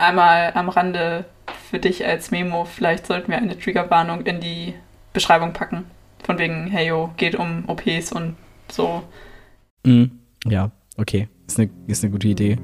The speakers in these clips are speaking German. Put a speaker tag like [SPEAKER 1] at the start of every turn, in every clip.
[SPEAKER 1] Einmal am Rande für dich als Memo, vielleicht sollten wir eine Triggerwarnung in die Beschreibung packen. Von wegen, hey yo, geht um OPs und so.
[SPEAKER 2] Mm, ja, okay. Ist eine, ist eine gute Idee.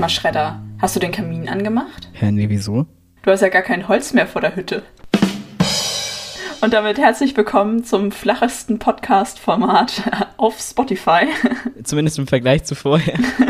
[SPEAKER 1] Mal, Schredder, hast du den Kamin angemacht?
[SPEAKER 2] Hä, nee, wieso?
[SPEAKER 1] Du hast ja gar kein Holz mehr vor der Hütte. Und damit herzlich willkommen zum flachesten Podcast-Format auf Spotify.
[SPEAKER 2] Zumindest im Vergleich zu vorher.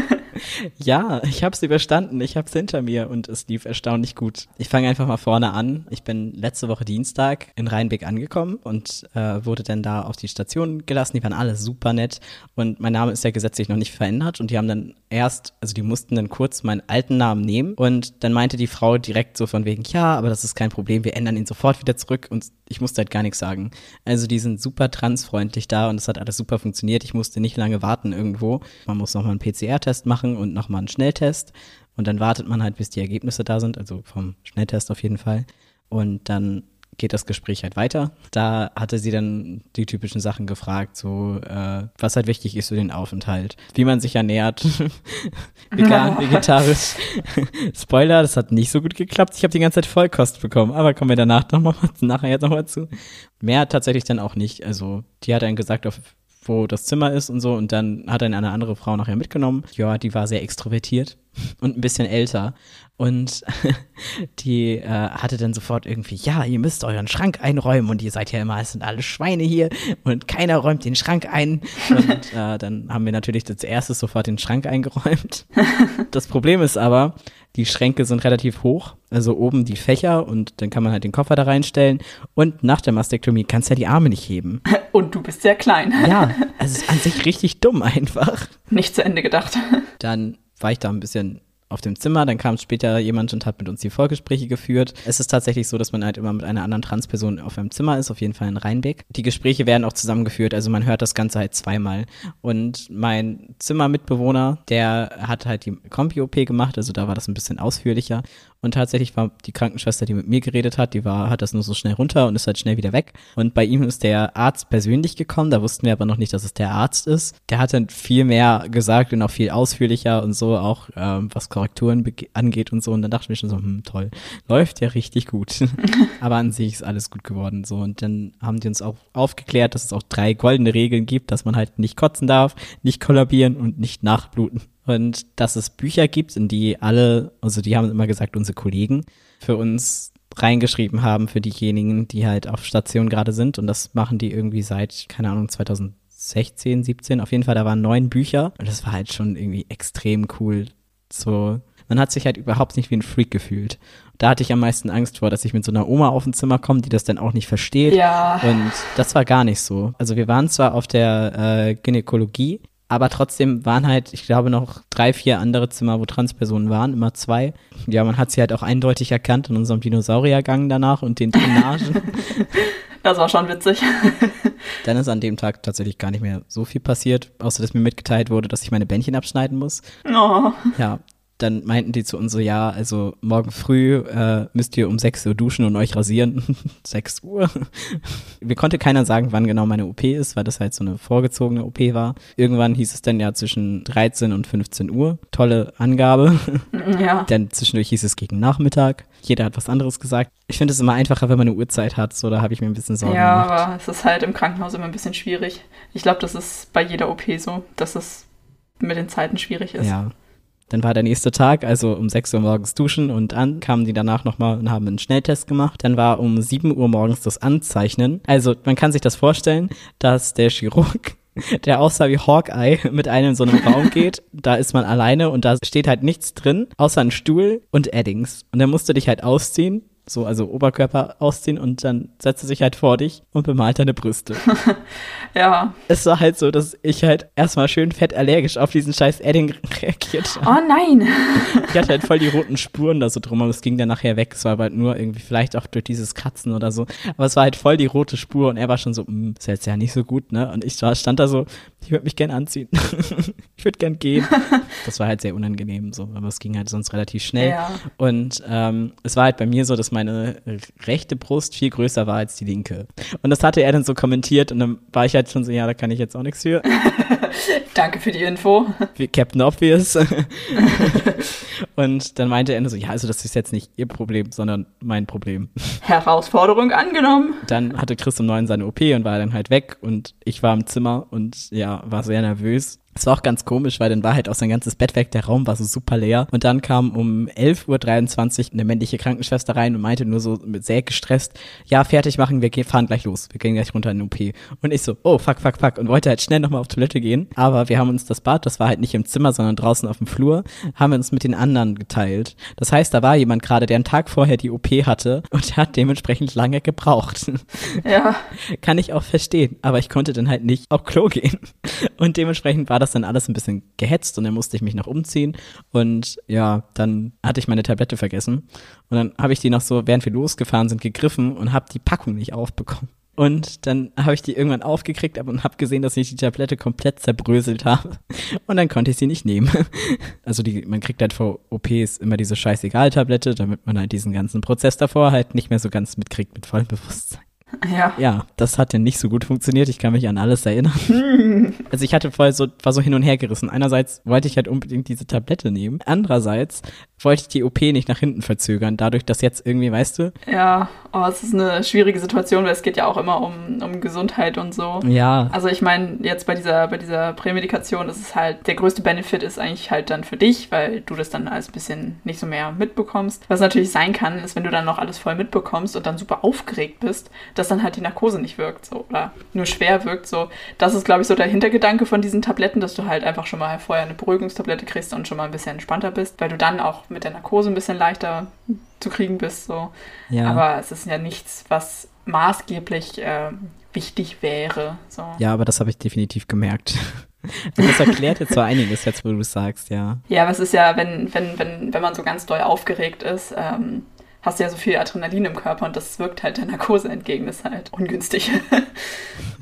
[SPEAKER 2] Ja, ich habe es überstanden. Ich habe es hinter mir und es lief erstaunlich gut. Ich fange einfach mal vorne an. Ich bin letzte Woche Dienstag in Rheinbeck angekommen und äh, wurde dann da auf die Station gelassen. Die waren alle super nett und mein Name ist ja gesetzlich noch nicht verändert und die haben dann erst, also die mussten dann kurz meinen alten Namen nehmen und dann meinte die Frau direkt so von wegen, ja, aber das ist kein Problem, wir ändern ihn sofort wieder zurück und ich musste halt gar nichts sagen. Also die sind super transfreundlich da und es hat alles super funktioniert. Ich musste nicht lange warten irgendwo. Man muss nochmal einen PCR-Test machen und nochmal einen Schnelltest und dann wartet man halt, bis die Ergebnisse da sind, also vom Schnelltest auf jeden Fall. Und dann geht das Gespräch halt weiter. Da hatte sie dann die typischen Sachen gefragt, so äh, was halt wichtig ist für den Aufenthalt, wie man sich ernährt, vegan, vegetarisch. Spoiler, das hat nicht so gut geklappt. Ich habe die ganze Zeit Vollkost bekommen, aber kommen wir danach noch mal, nachher jetzt nochmal zu. Mehr tatsächlich dann auch nicht. Also die hat dann gesagt, auf wo das Zimmer ist und so. Und dann hat dann eine andere Frau nachher mitgenommen. Ja, die war sehr extrovertiert und ein bisschen älter. Und die äh, hatte dann sofort irgendwie, ja, ihr müsst euren Schrank einräumen und ihr seid ja immer, es sind alle Schweine hier und keiner räumt den Schrank ein. Und äh, dann haben wir natürlich als erstes sofort den Schrank eingeräumt. Das Problem ist aber, die Schränke sind relativ hoch, also oben die Fächer und dann kann man halt den Koffer da reinstellen. Und nach der Mastektomie kannst du ja die Arme nicht heben.
[SPEAKER 1] Und du bist sehr klein.
[SPEAKER 2] Ja, also es ist an sich richtig dumm einfach.
[SPEAKER 1] Nicht zu Ende gedacht.
[SPEAKER 2] Dann war ich da ein bisschen auf dem Zimmer, dann kam später jemand und hat mit uns die Vorgespräche geführt. Es ist tatsächlich so, dass man halt immer mit einer anderen Transperson auf einem Zimmer ist, auf jeden Fall in Rheinbeck. Die Gespräche werden auch zusammengeführt, also man hört das Ganze halt zweimal. Und mein Zimmermitbewohner, der hat halt die Kompi-OP gemacht, also da war das ein bisschen ausführlicher. Und tatsächlich war die Krankenschwester, die mit mir geredet hat, die war, hat das nur so schnell runter und ist halt schnell wieder weg. Und bei ihm ist der Arzt persönlich gekommen, da wussten wir aber noch nicht, dass es der Arzt ist. Der hat dann viel mehr gesagt und auch viel ausführlicher und so, auch ähm, was Korrekturen angeht und so. Und dann dachte ich mir schon so, hm, toll, läuft ja richtig gut. aber an sich ist alles gut geworden so. Und dann haben die uns auch aufgeklärt, dass es auch drei goldene Regeln gibt, dass man halt nicht kotzen darf, nicht kollabieren und nicht nachbluten und dass es Bücher gibt, in die alle, also die haben immer gesagt, unsere Kollegen für uns reingeschrieben haben für diejenigen, die halt auf Station gerade sind und das machen die irgendwie seit, keine Ahnung, 2016, 17, auf jeden Fall, da waren neun Bücher und das war halt schon irgendwie extrem cool. So, man hat sich halt überhaupt nicht wie ein Freak gefühlt. Da hatte ich am meisten Angst vor, dass ich mit so einer Oma auf ein Zimmer komme, die das dann auch nicht versteht.
[SPEAKER 1] Ja.
[SPEAKER 2] Und das war gar nicht so. Also wir waren zwar auf der äh, Gynäkologie, aber trotzdem waren halt, ich glaube, noch drei, vier andere Zimmer, wo Transpersonen waren, immer zwei. Ja, man hat sie halt auch eindeutig erkannt in unserem Dinosauriergang danach und den Drainagen.
[SPEAKER 1] Das war schon witzig.
[SPEAKER 2] Dann ist an dem Tag tatsächlich gar nicht mehr so viel passiert, außer dass mir mitgeteilt wurde, dass ich meine Bändchen abschneiden muss.
[SPEAKER 1] Oh.
[SPEAKER 2] Ja, dann meinten die zu uns so, ja, also morgen früh äh, müsst ihr um 6 Uhr duschen und euch rasieren. 6 Uhr. Mir konnte keiner sagen, wann genau meine OP ist, weil das halt so eine vorgezogene OP war. Irgendwann hieß es dann ja zwischen 13 und 15 Uhr. Tolle Angabe.
[SPEAKER 1] Ja.
[SPEAKER 2] Dann zwischendurch hieß es gegen Nachmittag. Jeder hat was anderes gesagt. Ich finde es immer einfacher, wenn man eine Uhrzeit hat. So, da habe ich mir ein bisschen Sorgen
[SPEAKER 1] ja,
[SPEAKER 2] gemacht.
[SPEAKER 1] aber es ist halt im Krankenhaus immer ein bisschen schwierig. Ich glaube, das ist bei jeder OP so, dass es mit den Zeiten schwierig ist.
[SPEAKER 2] Ja. Dann war der nächste Tag, also um 6 Uhr morgens duschen und an, kamen die danach nochmal und haben einen Schnelltest gemacht. Dann war um 7 Uhr morgens das Anzeichnen. Also man kann sich das vorstellen, dass der Chirurg der aussah wie Hawkeye mit einem in so einem Raum geht. Da ist man alleine und da steht halt nichts drin, außer ein Stuhl und Eddings. Und dann musst du dich halt ausziehen so, also Oberkörper ausziehen und dann setzt er sich halt vor dich und bemalt deine Brüste.
[SPEAKER 1] ja.
[SPEAKER 2] Es war halt so, dass ich halt erstmal schön fett allergisch auf diesen scheiß Edding reagiert
[SPEAKER 1] habe. Oh nein!
[SPEAKER 2] ich hatte halt voll die roten Spuren da so drum, aber es ging dann nachher weg. Es war halt nur irgendwie vielleicht auch durch dieses Katzen oder so. Aber es war halt voll die rote Spur und er war schon so, mm, ist jetzt ja nicht so gut, ne? Und ich stand da so, ich würde mich gern anziehen. ich würde gern gehen. Das war halt sehr unangenehm so, aber es ging halt sonst relativ schnell. Ja. Und ähm, es war halt bei mir so, dass meine rechte Brust viel größer war als die linke. Und das hatte er dann so kommentiert und dann war ich halt schon so, ja, da kann ich jetzt auch nichts für.
[SPEAKER 1] Danke für die Info.
[SPEAKER 2] Wie Captain Obvious. und dann meinte er so, ja, also das ist jetzt nicht ihr Problem, sondern mein Problem.
[SPEAKER 1] Herausforderung angenommen.
[SPEAKER 2] Dann hatte Chris um neun seine OP und war dann halt weg und ich war im Zimmer und ja, war sehr nervös es war auch ganz komisch, weil dann war halt auch sein ganzes Bett weg, der Raum war so super leer. Und dann kam um 11.23 Uhr eine männliche Krankenschwester rein und meinte nur so sehr gestresst, ja, fertig machen, wir fahren gleich los, wir gehen gleich runter in den OP. Und ich so, oh, fuck, fuck, fuck. Und wollte halt schnell nochmal auf Toilette gehen. Aber wir haben uns das Bad, das war halt nicht im Zimmer, sondern draußen auf dem Flur, haben wir uns mit den anderen geteilt. Das heißt, da war jemand gerade, der einen Tag vorher die OP hatte und hat dementsprechend lange gebraucht.
[SPEAKER 1] Ja.
[SPEAKER 2] Kann ich auch verstehen. Aber ich konnte dann halt nicht auf Klo gehen. Und dementsprechend war das dann alles ein bisschen gehetzt und dann musste ich mich noch umziehen. Und ja, dann hatte ich meine Tablette vergessen. Und dann habe ich die noch so, während wir losgefahren sind, gegriffen und habe die Packung nicht aufbekommen. Und dann habe ich die irgendwann aufgekriegt und habe gesehen, dass ich die Tablette komplett zerbröselt habe. Und dann konnte ich sie nicht nehmen. Also die, man kriegt halt vor OPs immer diese Scheißegal-Tablette, damit man halt diesen ganzen Prozess davor halt nicht mehr so ganz mitkriegt mit vollem Bewusstsein.
[SPEAKER 1] Ja.
[SPEAKER 2] Ja, das hat ja nicht so gut funktioniert. Ich kann mich an alles erinnern. also ich hatte voll so, war so hin und her gerissen. Einerseits wollte ich halt unbedingt diese Tablette nehmen. Andererseits wollte ich die OP nicht nach hinten verzögern, dadurch, dass jetzt irgendwie, weißt du?
[SPEAKER 1] Ja, oh, es ist eine schwierige Situation, weil es geht ja auch immer um, um Gesundheit und so.
[SPEAKER 2] Ja.
[SPEAKER 1] Also ich meine, jetzt bei dieser, bei dieser Prämedikation ist es halt, der größte Benefit ist eigentlich halt dann für dich, weil du das dann alles ein bisschen nicht so mehr mitbekommst. Was natürlich sein kann, ist, wenn du dann noch alles voll mitbekommst und dann super aufgeregt bist, dass dann halt die Narkose nicht wirkt, so, oder nur schwer wirkt, so. Das ist, glaube ich, so der Hintergedanke von diesen Tabletten, dass du halt einfach schon mal vorher eine Beruhigungstablette kriegst und schon mal ein bisschen entspannter bist, weil du dann auch mit der Narkose ein bisschen leichter zu kriegen bist. So.
[SPEAKER 2] Ja.
[SPEAKER 1] Aber es ist ja nichts, was maßgeblich äh, wichtig wäre. So.
[SPEAKER 2] Ja, aber das habe ich definitiv gemerkt. Das erklärt jetzt so einiges jetzt, wo du sagst, ja.
[SPEAKER 1] Ja, aber es ist ja, wenn, wenn, wenn, wenn man so ganz doll aufgeregt ist, ähm, hast du ja so viel Adrenalin im Körper und das wirkt halt der Narkose entgegen, das ist halt ungünstig.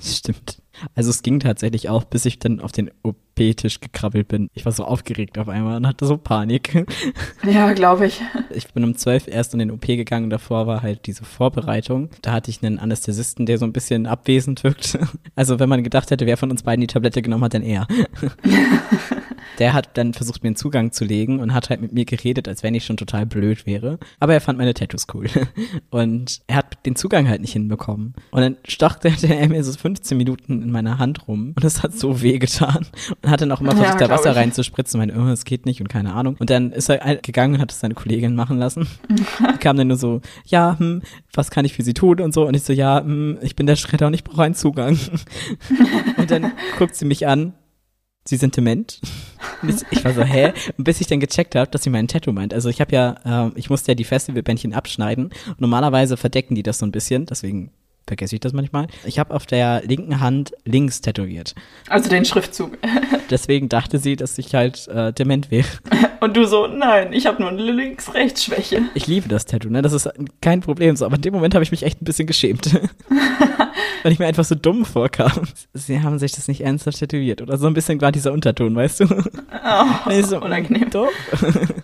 [SPEAKER 2] Stimmt. Also es ging tatsächlich auch, bis ich dann auf den OP-Tisch gekrabbelt bin. Ich war so aufgeregt auf einmal und hatte so Panik.
[SPEAKER 1] Ja, glaube ich.
[SPEAKER 2] Ich bin um zwölf erst in den OP gegangen. Davor war halt diese Vorbereitung. Da hatte ich einen Anästhesisten, der so ein bisschen abwesend wirkt. Also wenn man gedacht hätte, wer von uns beiden die Tablette genommen hat, dann er. Der hat dann versucht, mir einen Zugang zu legen und hat halt mit mir geredet, als wenn ich schon total blöd wäre. Aber er fand meine Tattoos cool. Und er hat den Zugang halt nicht hinbekommen. Und dann stochte er mir so 15 Minuten in meiner Hand rum und es hat so weh getan. Und hat dann auch immer versucht, ja, da Wasser ich. reinzuspritzen und meinte, oh, es geht nicht und keine Ahnung. Und dann ist er halt gegangen und hat es seine Kollegin machen lassen. Die kam dann nur so, ja, hm, was kann ich für sie tun und so. Und ich so, ja, hm, ich bin der Schredder und ich brauche einen Zugang. und dann guckt sie mich an sie sind dement. Ich war so, hä? Und bis ich dann gecheckt habe, dass sie mein Tattoo meint. Also ich habe ja, äh, ich musste ja die Festivalbändchen abschneiden. Normalerweise verdecken die das so ein bisschen, deswegen vergesse ich das manchmal. Ich habe auf der linken Hand links tätowiert.
[SPEAKER 1] Also den Schriftzug.
[SPEAKER 2] Deswegen dachte sie, dass ich halt äh, dement wäre.
[SPEAKER 1] Und du so, nein, ich habe nur eine Links-Rechts-Schwäche.
[SPEAKER 2] Ich liebe das Tattoo, ne? Das ist kein Problem so. Aber in dem Moment habe ich mich echt ein bisschen geschämt. Weil ich mir einfach so dumm vorkam. Sie haben sich das nicht ernsthaft tätowiert. Oder so ein bisschen war dieser Unterton, weißt du?
[SPEAKER 1] Oh, so, unangenehm. Doch.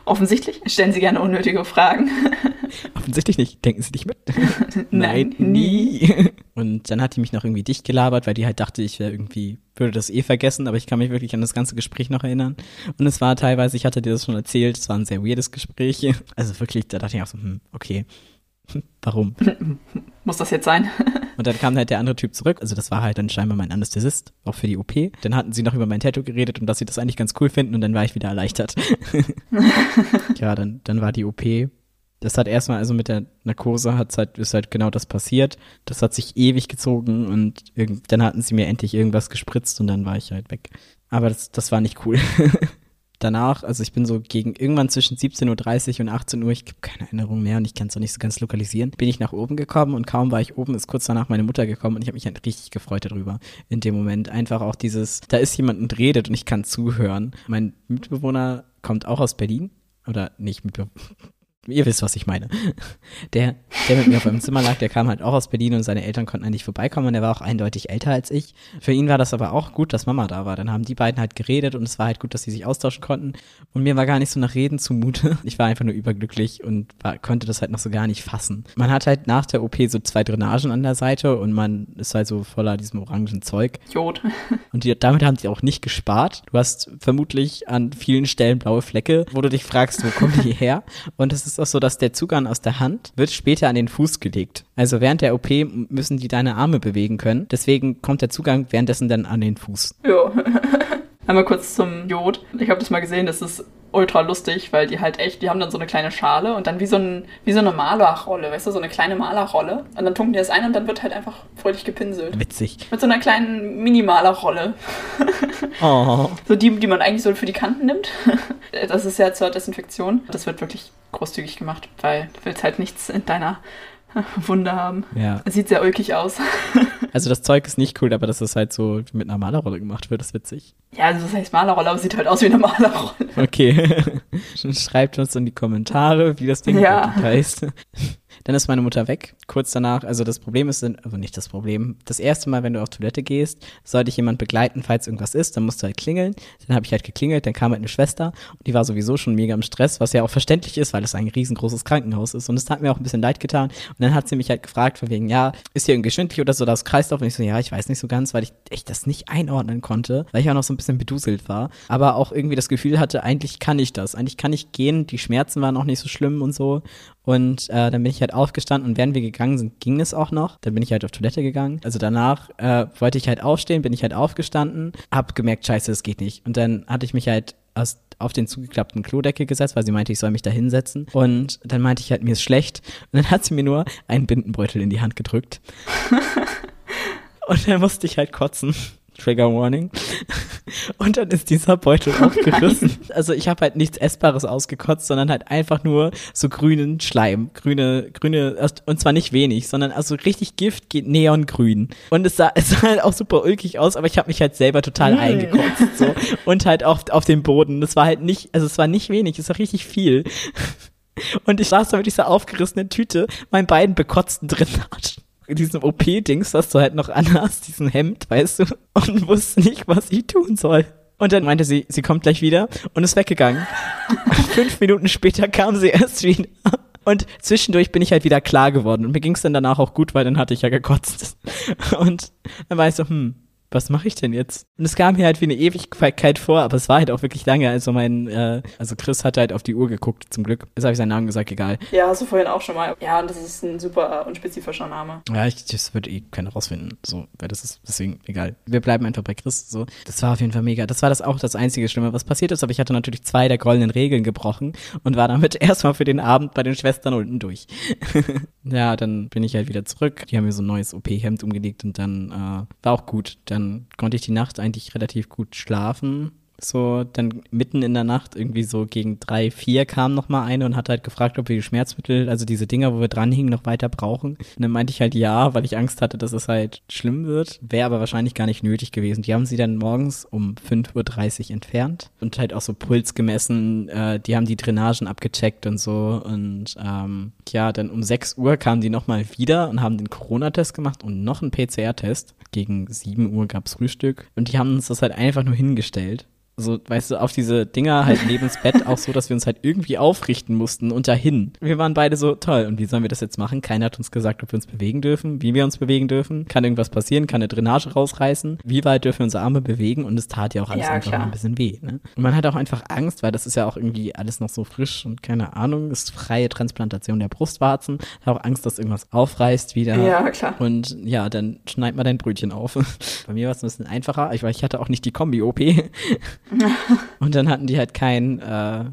[SPEAKER 1] Offensichtlich stellen Sie gerne unnötige Fragen.
[SPEAKER 2] Offensichtlich nicht. Denken Sie nicht mit. Nein, nie. Und dann hat die mich noch irgendwie dicht gelabert, weil die halt dachte, ich wäre irgendwie, würde das eh vergessen, aber ich kann mich wirklich an das ganze Gespräch noch erinnern. Und es war teilweise, ich hatte dir das schon erzählt, es war ein sehr weirdes Gespräch. Also wirklich, da dachte ich auch so, hm, okay. Warum?
[SPEAKER 1] Muss das jetzt sein?
[SPEAKER 2] Und dann kam halt der andere Typ zurück. Also das war halt dann scheinbar mein Anästhesist, auch für die OP. Dann hatten sie noch über mein Tattoo geredet und dass sie das eigentlich ganz cool finden und dann war ich wieder erleichtert. ja, dann, dann war die OP das hat erstmal, also mit der Narkose hat's halt, ist halt genau das passiert. Das hat sich ewig gezogen und dann hatten sie mir endlich irgendwas gespritzt und dann war ich halt weg. Aber das, das war nicht cool. danach, also ich bin so gegen irgendwann zwischen 17.30 Uhr und 18 Uhr, ich habe keine Erinnerung mehr und ich kann es auch nicht so ganz lokalisieren, bin ich nach oben gekommen und kaum war ich oben, ist kurz danach meine Mutter gekommen und ich habe mich halt richtig gefreut darüber in dem Moment. Einfach auch dieses, da ist jemand und redet und ich kann zuhören. Mein Mitbewohner kommt auch aus Berlin oder nicht Mitbewohner. Ihr wisst, was ich meine. Der, der mit mir auf meinem Zimmer lag, der kam halt auch aus Berlin und seine Eltern konnten eigentlich vorbeikommen und er war auch eindeutig älter als ich. Für ihn war das aber auch gut, dass Mama da war. Dann haben die beiden halt geredet und es war halt gut, dass sie sich austauschen konnten. Und mir war gar nicht so nach Reden zumute. Ich war einfach nur überglücklich und war, konnte das halt noch so gar nicht fassen. Man hat halt nach der OP so zwei Drainagen an der Seite und man ist halt so voller diesem orangen Zeug.
[SPEAKER 1] Jod.
[SPEAKER 2] Und die, damit haben sie auch nicht gespart. Du hast vermutlich an vielen Stellen blaue Flecke, wo du dich fragst, wo kommen die her? Und es ist auch so, dass der Zugang aus der Hand wird später an den Fuß gelegt. Also während der OP müssen die deine Arme bewegen können. Deswegen kommt der Zugang währenddessen dann an den Fuß.
[SPEAKER 1] Jo. Einmal kurz zum Jod. Ich habe das mal gesehen, das ist ultra lustig, weil die halt echt, die haben dann so eine kleine Schale und dann wie so, ein, wie so eine Malerrolle, weißt du, so eine kleine Malerrolle. Und dann tunken die das ein und dann wird halt einfach fröhlich gepinselt.
[SPEAKER 2] Witzig.
[SPEAKER 1] Mit so einer kleinen Mini-Malerrolle.
[SPEAKER 2] Oh.
[SPEAKER 1] So die, die man eigentlich so für die Kanten nimmt. Das ist ja zur Desinfektion. Das wird wirklich großzügig gemacht, weil du willst halt nichts in deiner Wunde haben.
[SPEAKER 2] Ja.
[SPEAKER 1] Es sieht sehr ulkig aus.
[SPEAKER 2] Also das Zeug ist nicht cool, aber dass das halt so mit einer Malerrolle gemacht wird, ist witzig.
[SPEAKER 1] Ja, also das heißt Malerrolle, aber sieht halt aus wie eine Malerrolle.
[SPEAKER 2] Okay. Schreibt uns in die Kommentare, wie das Ding
[SPEAKER 1] Ja.
[SPEAKER 2] heißt. Dann ist meine Mutter weg, kurz danach. Also das Problem ist, also nicht das Problem. Das erste Mal, wenn du auf Toilette gehst, sollte ich jemand begleiten, falls irgendwas ist, dann musst du halt klingeln. Dann habe ich halt geklingelt, dann kam halt eine Schwester und die war sowieso schon mega im Stress, was ja auch verständlich ist, weil es ein riesengroßes Krankenhaus ist. Und es hat mir auch ein bisschen leid getan. Und dann hat sie mich halt gefragt, von wegen, ja, ist hier irgendwie schwindelig oder so das Kreislauf? Und ich so, ja, ich weiß nicht so ganz, weil ich echt das nicht einordnen konnte, weil ich auch noch so ein bisschen beduselt war. Aber auch irgendwie das Gefühl hatte, eigentlich kann ich das. Eigentlich kann ich gehen. Die Schmerzen waren auch nicht so schlimm und so. Und äh, dann bin ich halt aufgestanden und während wir gegangen sind, ging es auch noch. Dann bin ich halt auf Toilette gegangen. Also danach äh, wollte ich halt aufstehen, bin ich halt aufgestanden, hab gemerkt, scheiße, das geht nicht. Und dann hatte ich mich halt aus, auf den zugeklappten Klodeckel gesetzt, weil sie meinte, ich soll mich da hinsetzen. Und dann meinte ich halt, mir ist schlecht. Und dann hat sie mir nur einen Bindenbeutel in die Hand gedrückt. und dann musste ich halt kotzen. Trigger Warning. Und dann ist dieser Beutel aufgerissen. Also ich habe halt nichts Essbares ausgekotzt, sondern halt einfach nur so grünen Schleim. Grüne, grüne, und zwar nicht wenig, sondern also richtig Gift geht neongrün. Und es sah, es sah halt auch super ulkig aus, aber ich habe mich halt selber total
[SPEAKER 1] Mm.
[SPEAKER 2] eingekotzt. So. Und halt auf, auf dem Boden. Das war halt nicht, also es war nicht wenig, es war richtig viel. Und ich saß da mit dieser aufgerissenen Tüte, meinen beiden bekotzten Drainagen in diesem OP-Dings, was du halt noch anhast, diesen Hemd, weißt du, und wusste nicht, was ich tun soll. Und dann meinte sie, sie kommt gleich wieder und ist weggegangen. Fünf Minuten später kam sie erst wieder. Und zwischendurch bin ich halt wieder klar geworden. Und mir ging es dann danach auch gut, weil dann hatte ich ja gekotzt. Und dann war ich so, hm, was mache ich denn jetzt? Und es kam mir halt wie eine Ewigkeit vor, aber es war halt auch wirklich lange. Also mein, äh, also Chris hat halt auf die Uhr geguckt, zum Glück. Jetzt habe ich seinen Namen gesagt, egal.
[SPEAKER 1] Ja, hast du vorhin auch schon mal. Ja, und das ist ein super unspezifischer Name.
[SPEAKER 2] Ja, ich, das wird eh keiner rausfinden. So, weil das ist deswegen egal. Wir bleiben einfach bei Chris. So, das war auf jeden Fall mega. Das war das auch das einzige Schlimme, was passiert ist. Aber ich hatte natürlich zwei der goldenen Regeln gebrochen und war damit erstmal für den Abend bei den Schwestern unten durch. ja, dann bin ich halt wieder zurück. Die haben mir so ein neues OP-Hemd umgelegt und dann äh, war auch gut. Dann konnte ich die Nacht eigentlich relativ gut schlafen. So, dann mitten in der Nacht, irgendwie so gegen drei, vier kam noch mal eine und hat halt gefragt, ob wir die Schmerzmittel, also diese Dinger, wo wir dranhingen, noch weiter brauchen. Und dann meinte ich halt ja, weil ich Angst hatte, dass es halt schlimm wird. Wäre aber wahrscheinlich gar nicht nötig gewesen. Die haben sie dann morgens um 5.30 Uhr entfernt und halt auch so Puls gemessen. Äh, die haben die Drainagen abgecheckt und so. Und ähm, ja, dann um 6 Uhr kamen die noch mal wieder und haben den Corona-Test gemacht und noch einen PCR-Test. Gegen 7 Uhr gab's Frühstück. Und die haben uns das halt einfach nur hingestellt so, weißt du, auf diese Dinger halt neben das Bett auch so, dass wir uns halt irgendwie aufrichten mussten und dahin. Wir waren beide so, toll, und wie sollen wir das jetzt machen? Keiner hat uns gesagt, ob wir uns bewegen dürfen, wie wir uns bewegen dürfen. Kann irgendwas passieren? Kann eine Drainage rausreißen? Wie weit dürfen wir unsere Arme bewegen? Und es tat ja auch alles
[SPEAKER 1] Ja,
[SPEAKER 2] einfach
[SPEAKER 1] klar.
[SPEAKER 2] ein bisschen weh, ne? Und man hat auch einfach Angst, weil das ist ja auch irgendwie alles noch so frisch und keine Ahnung, ist freie Transplantation der Brustwarzen. Hat auch Angst, dass irgendwas aufreißt wieder.
[SPEAKER 1] Ja, klar.
[SPEAKER 2] Und ja, dann schneid mal dein Brötchen auf. Bei mir war es ein bisschen einfacher, ich, weil ich hatte auch nicht die Kombi-OP. Und dann hatten die halt kein, äh,